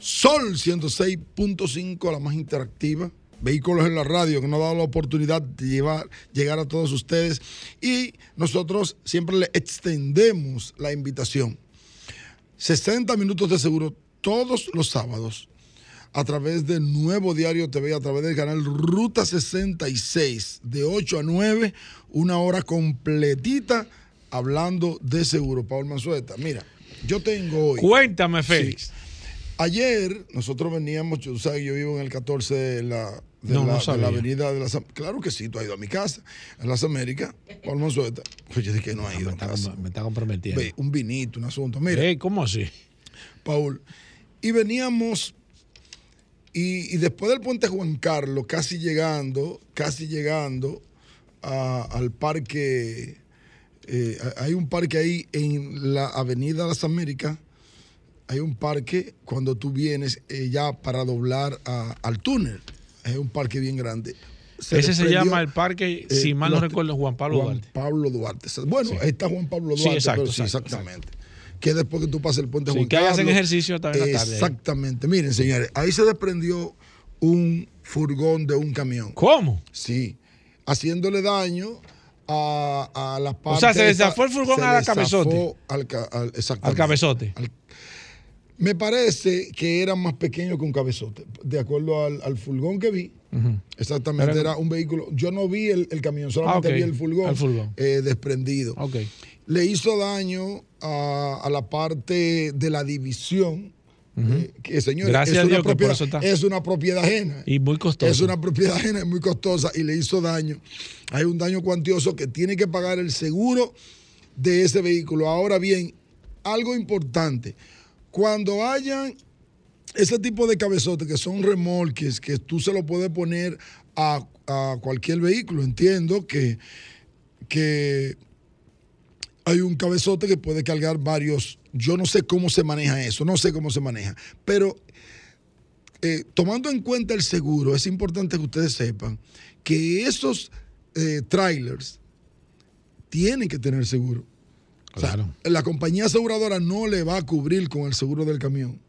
Sol 106.5, la más interactiva. Vehículos en la radio, que nos ha dado la oportunidad de llevar, llegar a todos ustedes. Y nosotros siempre le extendemos la invitación. 60 minutos de seguro todos los sábados a través de Nuevo Diario TV, a través del canal Ruta 66, de 8 a 9, una hora completita hablando de seguro. Paul Manzueta, mira, yo tengo hoy. Cuéntame, Félix. Ayer nosotros veníamos, tú sabes, yo vivo en el 14 de la, de No, la, no de la avenida de las Claro que sí, tú has ido a mi casa, en las Américas, Paul Manzueta. Pues yo dije que no ha ido me, a está, casa. me está comprometiendo. Ve, un vinito, un asunto. Mira, ¿Cómo así? Paul. Y veníamos, y, y después del puente Juan Carlos, casi llegando, casi llegando a- al parque, eh, hay un parque ahí en la Avenida Las Américas, hay un parque cuando tú vienes eh, ya para doblar a- al túnel, es un parque bien grande. Ese se llama el parque, eh, si mal no recuerdo, Juan Pablo Juan Duarte. Pablo Duarte. Bueno, Sí. ahí está Juan Pablo Sí, Duarte. exacto, pero sí, exacto, exactamente. Que después que tú pases el puente Sí, Juan que hagas en Carlos, ejercicio también en la tarde. Exactamente. Miren, señores, ahí se desprendió un furgón de un camión. ¿Cómo? Sí. Haciéndole daño a, a la parte. sea, se esa- desafó el furgón a la cabezote. Al, al- Al exactamente. cabezote. Al- me parece que era más pequeño que un cabezote. De acuerdo al, al furgón que vi, exactamente, Era- era un vehículo. Yo no vi el, el camión, solamente Ah, vi el furgón, eh, desprendido. Ok. Le hizo daño a, a la parte de la división. eh, que señores, Gracias es, a una Dios que eso está. es una propiedad ajena. Y muy costoso. Es una propiedad ajena, es muy costosa y le hizo daño. Hay un daño cuantioso que tiene que pagar el seguro de ese vehículo. Ahora bien, algo importante, cuando hayan ese tipo de cabezotes que son remolques, que tú se lo puedes poner a, a cualquier vehículo, entiendo que, que hay un cabezote que puede cargar varios, yo no sé cómo se maneja eso, no sé cómo se maneja, pero eh, tomando en cuenta el seguro, es importante que ustedes sepan que esos eh, trailers tienen que tener seguro. O sea, Claro. la compañía aseguradora no le va a cubrir con el seguro del camión.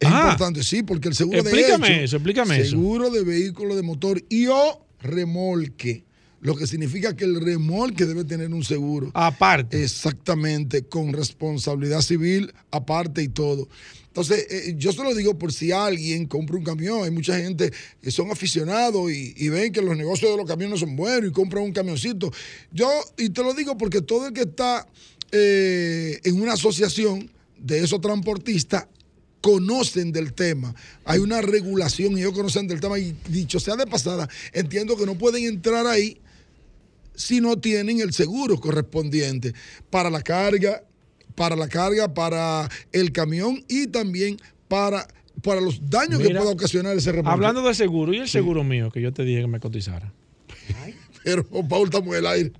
Es Ah. importante, sí, porque el seguro de hecho, eso, explícame eso. seguro de vehículo de motor y o remolque, lo que significa que el remolque debe tener un seguro. Aparte. Exactamente, con responsabilidad civil aparte y todo. Entonces, eh, yo se lo digo por si alguien compra un camión. Hay mucha gente que son aficionados y, y ven que los negocios de los camiones son buenos y compran un camioncito. Yo, y te lo digo porque todo el que está eh, en una asociación de esos transportistas conocen del tema, hay una regulación y ellos conocen del tema y dicho sea de pasada, entiendo que no pueden entrar ahí si no tienen el seguro correspondiente para la carga, para la carga, para el camión y también para, para los daños que pueda ocasionar ese remolque. Hablando de seguro, ¿y el seguro mío que yo te dije que me cotizara? Pero, Paul, estamos en el aire.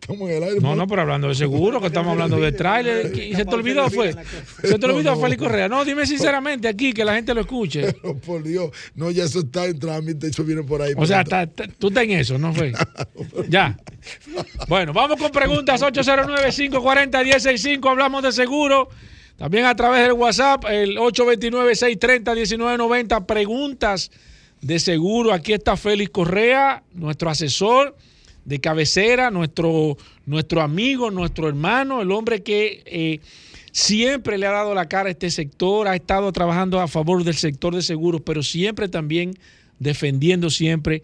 Estamos en el aire. No, no, pero hablando de seguro, que estamos hablando de tráiler. ¿Y se te olvidó, fue? Se te olvidó. Félix Correa. No, dime sinceramente aquí, que la gente lo escuche. Pero, por Dios, no, ya eso está en trámite, eso viene por ahí. O sea, pronto. está- está- tú estás en eso, ¿no fue? Ya. Bueno, vamos con preguntas 809-540-165. Hablamos de seguro. También a través del WhatsApp, el 829-630-1990. Preguntas de seguro. Aquí está Félix Correa, nuestro asesor de cabecera, nuestro, nuestro amigo, nuestro hermano, el hombre que eh, siempre le ha dado la cara a este sector, ha estado trabajando a favor del sector de seguros, pero siempre también defendiendo siempre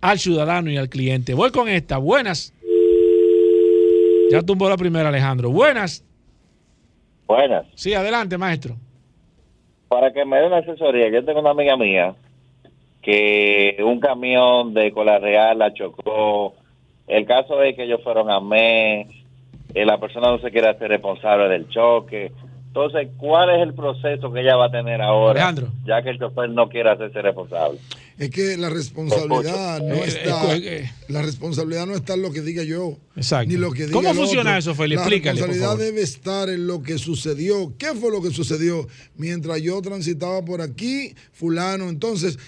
al ciudadano y al cliente. Voy con esta. Buenas. Ya tumbó la primera, Alejandro. Buenas. Buenas. Sí, adelante, maestro. Para que me dé una asesoría, yo tengo una amiga mía que un camión de Cola Real la chocó. El caso es que ellos fueron a MES, eh, la persona no se quiere hacer responsable del choque. Entonces, ¿cuál es el proceso que ella va a tener ahora? Alejandro. Ya que el chofer no quiere hacerse responsable. Es que la responsabilidad no Eh, está. eh, eh. La responsabilidad no está en lo que diga yo. Exacto. Ni lo que diga ¿Cómo el funciona otro. eso, Félix? La Explícale, por responsabilidad favor. debe estar en lo que sucedió. ¿Qué fue lo que sucedió mientras yo transitaba por aquí, fulano? Entonces,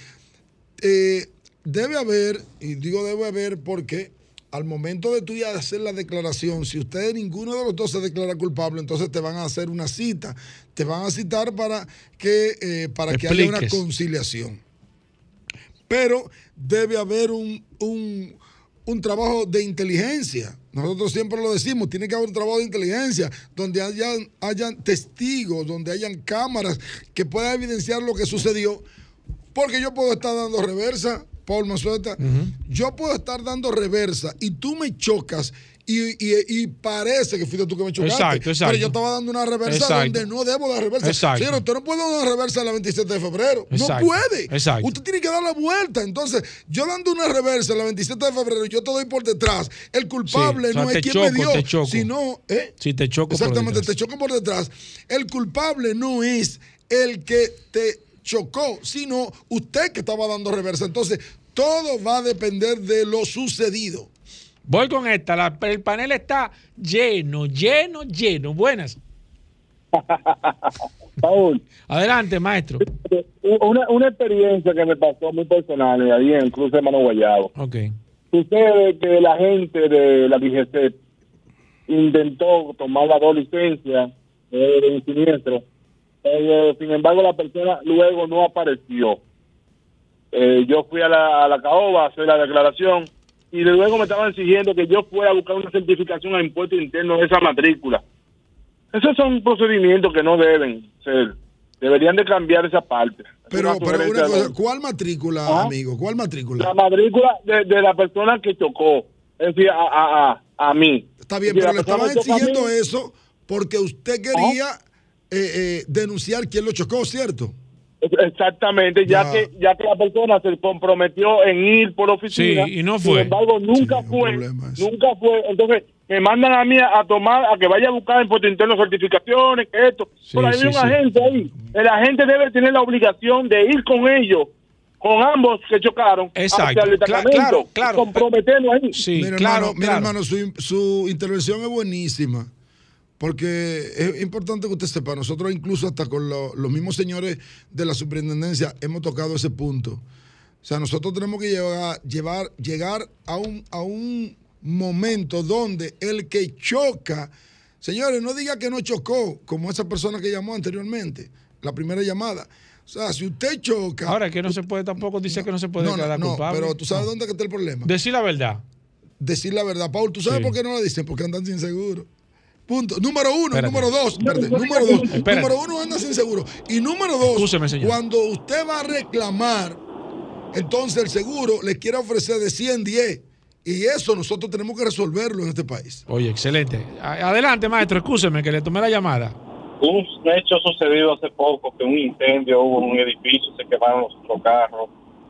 eh, debe haber, y digo debe haber porque al momento de tú ya hacer la declaración, si ustedes ninguno de los dos se declara culpable, entonces te van a hacer una cita. Te van a citar para que, eh, para que haya una conciliación pero debe haber un, un- un trabajo de inteligencia. Nosotros siempre lo decimos, tiene que haber un trabajo de inteligencia donde hayan, hayan testigos, donde hayan cámaras que puedan evidenciar lo que sucedió, porque yo puedo estar dando reversa, Paul Mazueta, yo puedo estar dando reversa y tú me chocas y, y- y parece que fuiste tú que me chocaste. Exacto, exacto. Pero yo estaba dando una reversa Exacto. donde no debo dar reversa. Exacto. Señor, usted no puede dar una reversa la 27 de febrero. Exacto. No puede. Exacto. Usted tiene que dar la vuelta. Entonces, yo dando una reversa el 27 de febrero, yo te doy por detrás. El culpable Sí, o sea, no es quien choco, me dio, te choco. sino. ¿eh? Si te choco por Exactamente, detrás. te choco por detrás. El culpable no es el que te chocó, sino usted que estaba dando reversa. Entonces, todo va a depender de lo sucedido. Voy con esta. La- el panel está lleno, lleno, lleno. Buenas. Paul, Adelante, maestro. una, una experiencia que me pasó muy personal ahí en Cruz de Mano Guayabo. Ok. Sucede que la gente de la DGC intentó tomar las dos licencias eh, de siniestro. Eh, sin embargo, la persona luego no apareció. Eh, yo fui a la, a la caoba a hacer la declaración y de luego me estaban exigiendo que yo fuera a buscar una certificación a impuesto interno de esa matrícula. Esos son procedimientos que no deben ser. Deberían de cambiar esa parte. Pero, Una pero una cosa, ¿cuál matrícula, amigo? ¿Cuál matrícula? la matrícula de, de la persona que chocó, es decir, a, a, a, a mí. Está bien, Es decir, pero le estaban exigiendo eso porque usted quería eh, eh, denunciar quién lo chocó, ¿cierto? Exactamente, ya, Ya. que ya que la persona se comprometió en ir por oficina, Sí, y no sin fue. embargo nunca Sí, fue, nunca fue. Entonces me mandan a mí a, a tomar, a que vaya a buscar en Puerto Interno certificaciones, que esto. Sí, Pero hay sí, un sí. agente ahí. El agente debe tener la obligación de ir con ellos, con ambos que chocaron, Exacto. hacia el Cla- destacamento, claro, claro. comprometernos ahí. Sí, mira, claro, hermano, mira, claro. hermano, su, su intervención es buenísima. Porque es importante que usted sepa, nosotros incluso hasta con lo- los mismos señores de la superintendencia hemos tocado ese punto. O sea, nosotros tenemos que llevar, llevar, llegar a un, a un momento donde el que choca, señores, no diga que no chocó, como esa persona que llamó anteriormente, la primera llamada. O sea, si usted choca... Ahora que no se puede tampoco dice que no se puede no, declarar no, culpable. pero tú sabes dónde está el problema Decir la verdad. decir la verdad. Paul, ¿tú sabes Sí. por qué no la dicen? Porque andan sin seguro. Punto. Número uno. Espérate. Número dos. Espérate. Número dos. Espérate. Número uno anda sin seguro. Y número dos. Escúcheme, señor. Cuando usted va a reclamar, entonces el seguro le quiere ofrecer de 100, 10. Y eso nosotros tenemos que resolverlo en este país. Oye, excelente. Adelante, maestro, escúcheme que le tomé la llamada. un hecho sucedido hace poco, que un incendio hubo en un edificio, se quemaron los otros carros,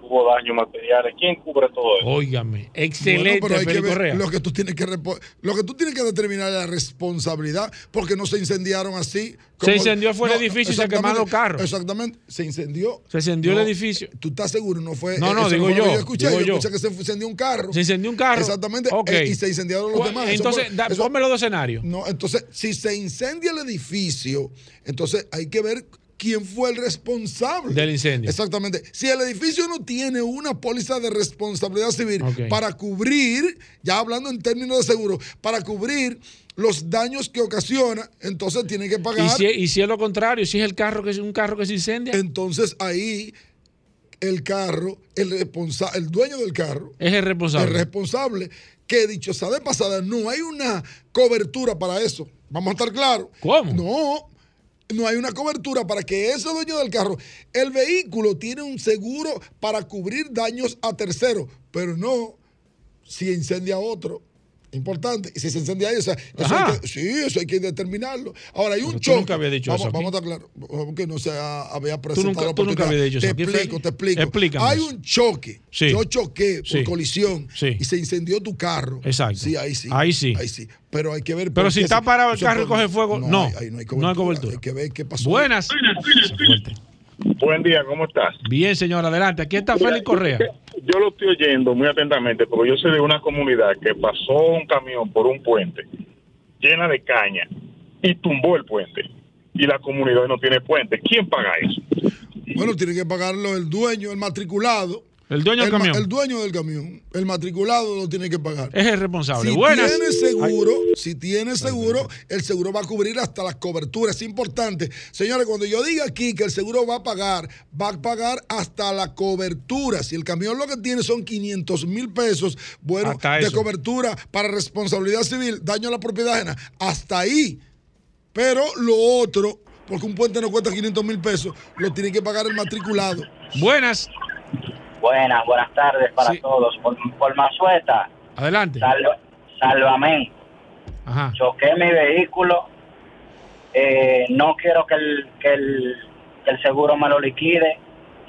hubo daños materiales. ¿Quién cubre todo eso? Óigame, excelente, Bueno, pero hay que ver lo que tú tienes que lo que tú tienes que determinar es la responsabilidad porque no se incendiaron así. Se incendió fue el edificio y se quemaron los carros. Exactamente, se incendió. Se incendió No, el edificio. ¿Tú estás seguro? No fue. No, no, digo que yo, escuché, digo yo yo. escuché que se incendió un carro. Se incendió un carro. Exactamente. Ok. eh, y se incendiaron los demás. Entonces, fue- da- eso- ponme los dos escenarios. No, entonces, si se incendia el edificio, entonces hay que ver quién fue el responsable Del incendio. Exactamente. Si el edificio no tiene una póliza de responsabilidad civil para cubrir, ya hablando en términos de seguro, para cubrir los daños que ocasiona, entonces tiene que pagar. Y si, y si es lo contrario, si es el carro que es un carro que se incendia, Entonces ahí el carro, el responsa- el dueño del carro, es el responsable. el responsable, que dicho sea de pasada, no hay una cobertura para eso. Vamos a estar claros. ¿Cómo? No, no hay una cobertura para que ese dueño del carro, el vehículo tiene un seguro para cubrir daños a terceros, pero no si incendia otro. Importante. Y si se incendia ahí, o sea, eso Ajá. hay que, sí, eso hay que determinarlo. Ahora hay un tú choque. nunca habías dicho vamos, eso aquí. vamos a estar claros. Porque no se ha- había presentado nunca- la tú nunca habías dicho Te eso explico, te explico. Explícame Hay eso. un choque. Sí. Yo choqué por Sí. colisión Sí. y se incendió tu carro. Exacto. Sí, ahí sí. Ahí sí. Ahí sí. Pero hay que ver. Pero si está parado el carro y coge fuego, no. ahí no hay No hay cobertura. Hay que ver qué pasó. Buenas. Buen día, ¿cómo estás? Bien, señor, adelante. Aquí está Félix Correa. Yo lo estoy oyendo muy atentamente porque yo soy de una comunidad que pasó un camión por un puente llena de caña y tumbó el puente. Y la comunidad no tiene puente. ¿Quién paga eso? Bueno, tiene que pagarlo el dueño, el matriculado. El dueño del camión. El dueño del camión. El matriculado lo tiene que pagar. Es el responsable. Si Buenas. tiene seguro, si tiene seguro, el seguro va a cubrir hasta las coberturas. Es importante. Señores, cuando yo diga aquí que el seguro va a pagar, va a pagar hasta la cobertura. Si el camión lo que tiene son 500 mil pesos, bueno, de cobertura para responsabilidad civil, daño a la propiedad ajena, hasta ahí. Pero lo otro, porque un puente no cuesta 500 mil pesos, lo tiene que pagar el matriculado. Buenas. Buenas, buenas tardes para Sí. todos. Por, por Mazueta, Adelante. salva, sálvame. Ajá. Choqué mi vehículo. Eh, no quiero que el, que, el, que el seguro me lo liquide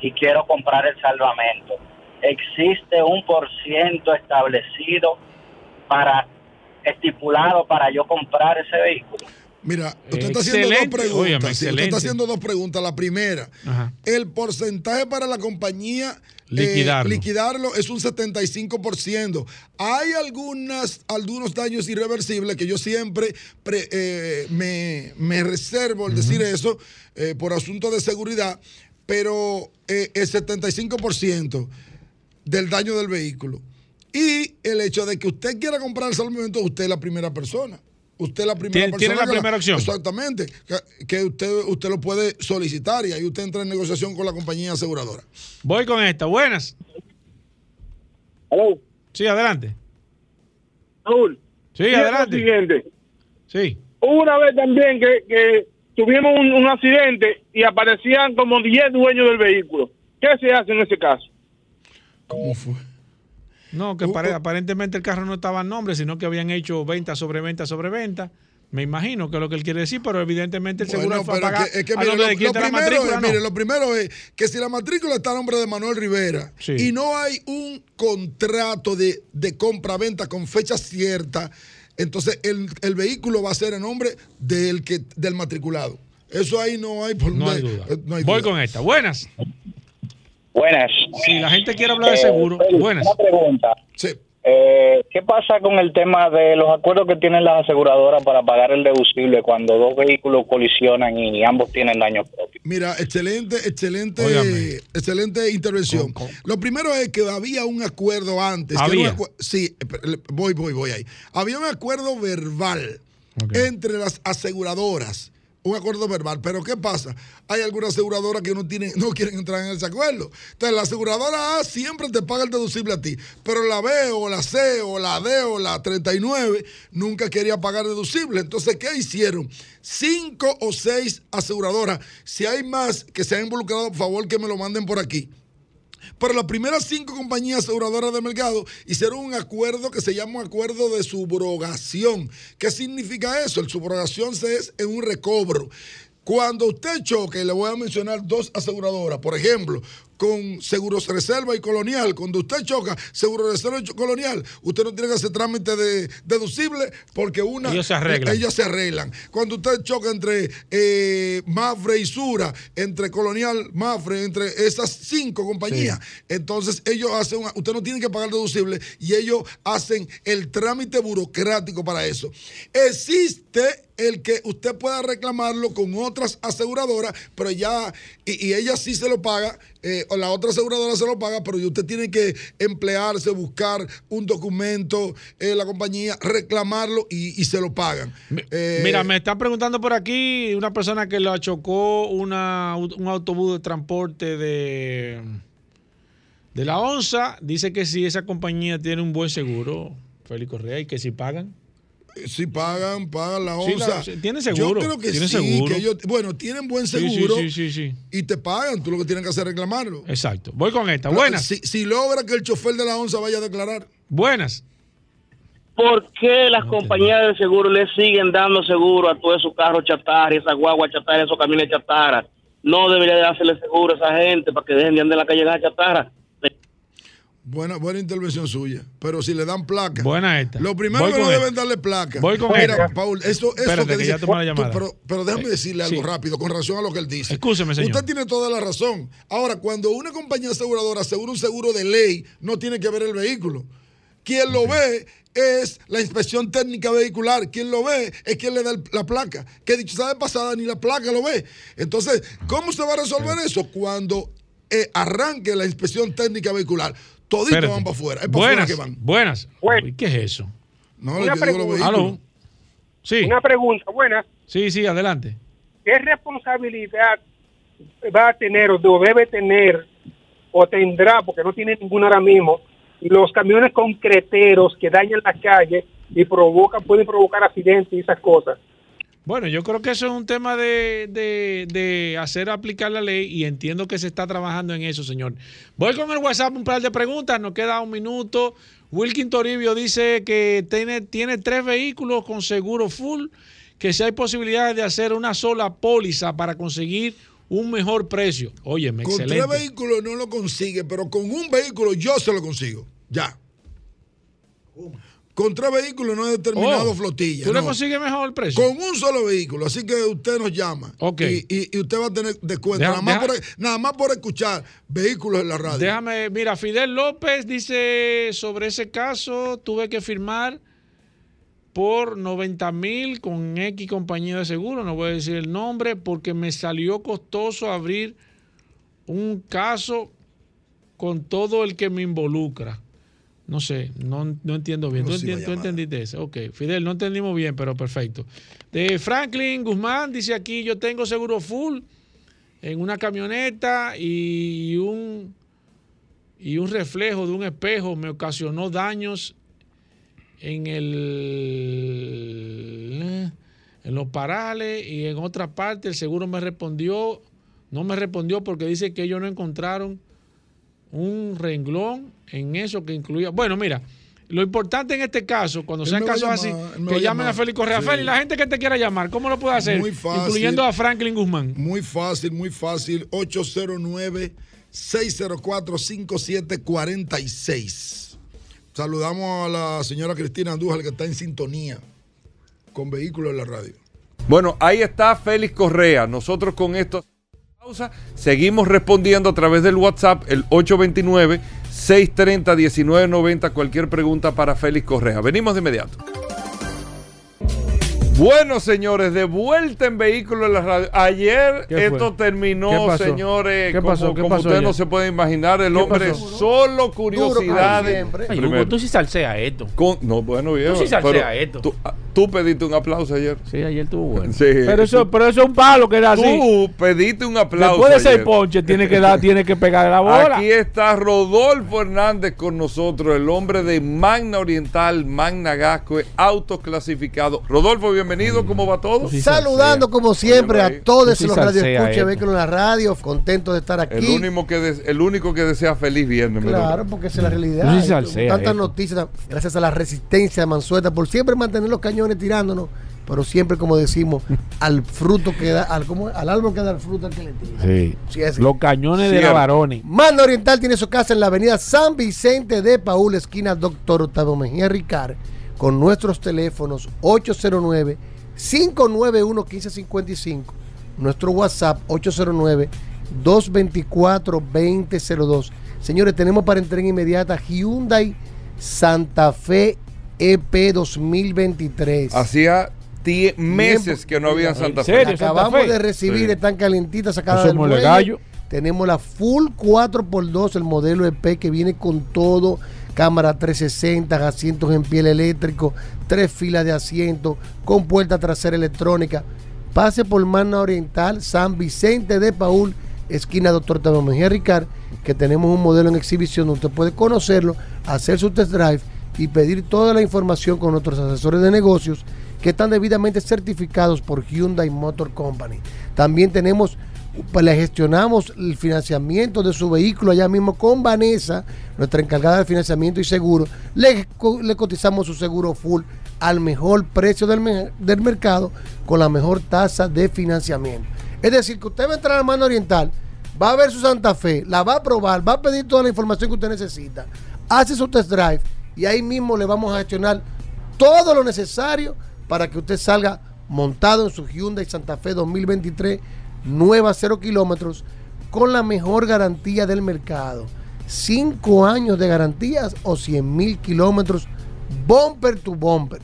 y quiero comprar el salvamento. Existe un por ciento establecido para estipulado para yo comprar ese vehículo. Mira, usted está haciendo dos preguntas. Óyeme, sí, usted excelente. está haciendo dos preguntas. La primera, Ajá. el porcentaje para la compañía eh, Liquidarlo. liquidarlo es un 75%. Hay algunas, algunos daños irreversibles que yo siempre pre- eh, me, me reservo el decir eso eh, por asunto de seguridad, pero el 75% del daño del vehículo. Y el hecho de que usted quiera comprar el salvamento, usted es la primera persona. Usted es la primera Tiene- persona. tiene la que primera opción. Exactamente. Que, que usted, usted lo puede solicitar y ahí usted entra en negociación con la compañía aseguradora. Voy con esta. Buenas. Hello, Sí, adelante. Raúl. Sí, adelante. siguiente. Sí. Hubo una vez también que, que tuvimos un, un accidente y aparecían como 10 dueños del vehículo. ¿Qué se hace en ese caso? ¿Cómo fue? No, que pare- aparentemente el carro no estaba en nombre, sino que habían hecho venta sobre venta sobre venta. Me imagino que es lo que él quiere decir, pero evidentemente el seguro Bueno, pero es que, es que mire, lo, primero matrícula, es, no. mire, lo primero es que si la matrícula está a nombre de Manuel Rivera Sí. y no hay un contrato de, de compra-venta con fecha cierta, entonces el, el vehículo va a ser a nombre del, que, del matriculado. Eso ahí no hay por No hay duda. eh, no hay Voy con esta. Buenas. Buenas. Si la gente quiere hablar de seguro, Félix, buenas. Una pregunta. Sí. Eh, ¿Qué pasa con el tema de los acuerdos que tienen las aseguradoras para pagar el deducible cuando dos vehículos colisionan y ambos tienen daños propios? Mira, excelente, excelente, excelente intervención. Con- con- Lo primero es que había un acuerdo antes. Había. acu- sí, voy, voy, voy ahí. Había un acuerdo verbal entre las aseguradoras. Un acuerdo verbal. Pero ¿qué pasa? Hay algunas aseguradoras que no, tienen, no quieren entrar en ese acuerdo. Entonces, la aseguradora A siempre te paga el deducible a ti. Pero la B o la C o la D o la 39 nunca quería pagar deducible. Entonces, ¿qué hicieron? Cinco o seis aseguradoras. Si hay más que se han involucrado, por favor que me lo manden por aquí. Pero las primeras cinco compañías aseguradoras de mercado hicieron un acuerdo que se llama un acuerdo de subrogación. ¿Qué significa eso? El subrogación se es en un recobro. Cuando usted choque, le voy a mencionar dos aseguradoras, por ejemplo, con Seguros Reserva y Colonial. Cuando usted choca Seguro Reserva y Colonial, usted no tiene que hacer trámite de deducible porque una Ellos se arreglan. ellos se arreglan. Cuando usted choca entre eh, Mafre y Sura, entre Colonial, Mafre, entre esas cinco compañías, entonces ellos hacen, una- usted no tiene que pagar deducible y ellos hacen el trámite burocrático para eso. Existe el que usted pueda reclamarlo con otras aseguradoras, pero ya, y, y ella sí se lo paga, eh, o la otra aseguradora se lo paga, pero usted tiene que emplearse, buscar un documento, eh, la compañía, reclamarlo y, y se lo pagan. Eh, Mira, me están preguntando por aquí una persona que la chocó una, un autobús de transporte de, de la ONSA. Dice que si esa compañía tiene un buen seguro, Félix Correa, y que si pagan. Si pagan, pagan la Sí, onza. la- sí, tiene seguro, Yo creo que sí, seguro. que ellos, bueno, tienen buen Sí, sí, seguro sí, sí, sí. y te pagan. Tú lo que tienes que hacer es reclamarlo. Exacto. Voy con esta. Pero Buenas. Si, si logra que el chofer de la onza vaya a declarar. Buenas. ¿Por qué las compañías de seguro le siguen dando seguro a todos esos carros chatarra, y esas guaguas chatarra, esos camiones chatarra? No debería de hacerle seguro a esa gente para que dejen de andar en la calle de chatarra. Buena, buena intervención suya. Pero si le dan placa. Buena esta. Lo primero Voy que no deben darle placa. Voy con Mira. Paul, eso, eso Espérate, que que ya dice. tú- pero, pero déjame Eh, decirle algo sí. rápido con relación a lo que él dice. Escúcheme, señor. Usted tiene toda la razón. Ahora, cuando una compañía aseguradora asegura un seguro de ley, no tiene que ver el vehículo. Quien lo ve es la inspección técnica vehicular. Quien lo ve es quien le da la placa. Que dicho sea de pasada, ni la placa lo ve. Entonces, ¿cómo se va a resolver eso? Cuando eh, arranque la inspección técnica vehicular. Toditos Espérate. van para afuera. Es para afuera Buenas. que van. Buenas. Uy, ¿Qué es eso? No, Una le digo los pregunta. vehículos. Aló. Sí. Una pregunta, buena. Sí, sí, adelante. ¿Qué responsabilidad va a tener o debe tener o tendrá, porque no tiene ninguna ahora mismo, los camiones concreteros que dañan la calle y provocan, pueden provocar accidentes y esas cosas? Bueno, yo creo que eso es un tema de, de- de hacer aplicar la ley y entiendo que se está trabajando en eso, señor. Voy con el WhatsApp un par de preguntas, nos queda un minuto. Wilkin Toribio dice que tiene, tiene tres vehículos con seguro full, que si hay posibilidades de hacer una sola póliza para conseguir un mejor precio. Óyeme, Con excelente. tres vehículos no lo consigue, pero con un vehículo yo se lo consigo. Ya. Con tres vehículos no he determinado Oh, flotilla. ¿Tú le no. consigues mejor precio? Con un solo vehículo. Así que usted nos llama. Ok. Y, y- y usted va a tener descuento. Deja- nada, más deja- por, nada más por escuchar vehículos en la radio. Déjame, mira, Fidel López dice sobre ese caso, tuve que firmar por 90 mil con X compañía de seguro, no voy a decir el nombre, porque me salió costoso abrir un caso con todo el que me involucra. No sé, no, no entiendo bien. ¿Tú, Próxima enti- tú entendiste eso? Ok, Fidel, no entendimos bien, pero perfecto. De Franklin Guzmán dice aquí, yo tengo seguro full en una camioneta y un, y un reflejo de un espejo me ocasionó daños en el en los parales y en otra parte el seguro me respondió no me respondió porque dice que ellos no encontraron un renglón en eso que incluía bueno mira lo importante en este caso, cuando Él sean casos así, llamar, que llamen a. Félix Correa. Sí. Félix, la gente que te quiera llamar, ¿cómo lo puede hacer? Muy fácil. Incluyendo a Franklin Guzmán. Muy fácil, muy fácil. 809-604-5746. Saludamos a la señora Cristina Andújar que está en sintonía con vehículos en la radio. Bueno, ahí está Félix Correa. Nosotros con esto seguimos respondiendo a través del WhatsApp el 829 630 1990 cualquier pregunta para Félix Correa. Venimos de inmediato. Bueno, señores, de vuelta en Vehículos en la Radio. Ayer ¿Qué esto terminó, ¿Qué pasó? señores, ¿Qué como, pasó? ¿Qué como pasó usted ayer? no se puede imaginar. El ¿Qué hombre pasó? solo curiosidades. Ay, tú sí salseas esto. con- no, bueno, viejo. Tú sí salseas esto. Tú, ah, tú pediste un aplauso ayer. Sí, ayer estuvo bueno. Sí. Pero eso, pero eso es un palo que da así. Tú pediste un aplauso. Después de seis ayer. ponches, tiene que dar, tiene que pegar la bola. Aquí está Rodolfo Hernández con nosotros, el hombre de Magna Oriental, Magna Gasco, autos clasificados. Rodolfo, bienvenido, ¿cómo va todo? Saludando como siempre a todos sí los radioescuchas vehículos en la radio, contento de estar El aquí. único, que des- el único que desea feliz viernes. Claro, porque esa es la realidad. Sí Tantas esto. noticias, gracias a la resistencia de Mansueta por siempre mantener los cañones tirándonos pero siempre, como decimos, al fruto que da, al, árbol que da el fruto al que le tira. Sí. Sí, es- Los cañones de la Cierto. Baroni. Manda Oriental tiene su casa en la avenida San Vicente de Paul, esquina Doctor Octavio Mejía Ricard, con nuestros teléfonos 809-591-1555, nuestro WhatsApp 809-224-2002. Señores, tenemos para entrega inmediata Hyundai Santa Fe EP 2023. Hacía meses que no había en Santa Fe. Acabamos de recibir, Sí. están calentitas sacadas del mole muelle. gallo. Tenemos la Full 4x2, el modelo EP que viene con todo, cámara 360, asientos en piel eléctrico, tres filas de asiento, con puerta trasera electrónica. Pase por Mana Oriental, San Vicente de Paul, esquina Doctor Tadeo Mejía Ricard, que tenemos un modelo en exhibición donde usted puede conocerlo, hacer su test drive y pedir toda la información con nuestros asesores de negocios que están debidamente certificados por Hyundai Motor Company. También tenemos, le gestionamos el financiamiento de su vehículo allá mismo con Vanessa, nuestra encargada de financiamiento y seguro. Le, co- le cotizamos su seguro full al mejor precio del, del mercado con la mejor tasa de financiamiento. Es decir, que usted va a entrar a Mano Oriental, va a ver su Santa Fe, la va a probar, va a pedir toda la información que usted necesita, hace su test drive y ahí mismo le vamos a gestionar todo lo necesario para que usted salga montado en su Hyundai Santa Fe 2023, nueva 0 kilómetros, con la mejor garantía del mercado. 5 años de garantías o 100 mil kilómetros, bumper to bumper.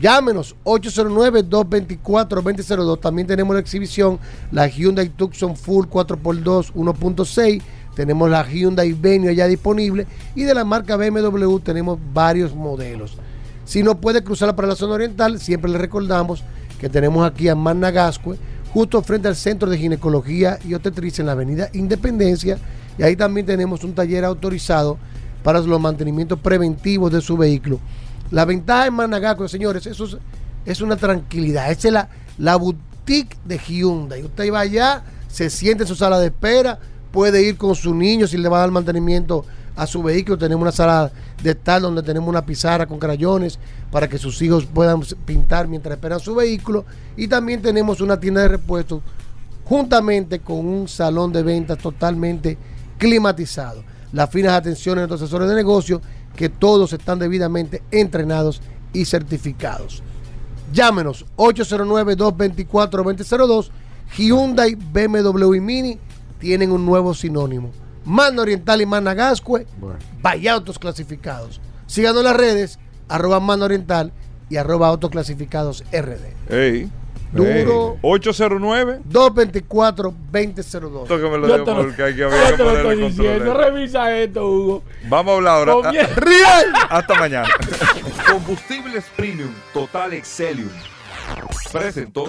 Llámenos 809-224-2002. También tenemos la exhibición, la Hyundai Tucson Full 4x2 1.6. Tenemos la Hyundai Venue ya disponible. Y de la marca BMW tenemos varios modelos. Si no puede cruzar para la zona oriental, siempre le recordamos que tenemos aquí a Managascue, justo frente al Centro de Ginecología y Obstetricia en la Avenida Independencia. Y ahí también tenemos un taller autorizado para los mantenimientos preventivos de su vehículo. La ventaja en Managascue, señores, eso es, es una tranquilidad. Esa es la, la boutique de Hyundai. Usted va allá, se siente en su sala de espera, puede ir con su niño si le va a dar mantenimiento a su vehículo. Tenemos una sala de estar donde tenemos una pizarra con crayones para que sus hijos puedan pintar mientras esperan su vehículo. Y también tenemos una tienda de repuestos juntamente con un salón de ventas totalmente climatizado. Las finas atenciones de nuestros asesores de negocio, que todos están debidamente entrenados y certificados. Llámenos 809-224-2002. Hyundai, BMW y Mini tienen un nuevo sinónimo. Manda Oriental y Manda Gascue, vaya autos clasificados. Síganos en las redes, arroba Manda Oriental y arroba autoclasificados RD. Ey. Duro. Ey. 809. 224-2002. Esto que me lo Yo lo- porque hay que que te lo estoy diciendo. Revisa esto, Hugo. Vamos a hablar ahora. Con Hasta mañana. Combustibles Premium Total Excelium. Presentó.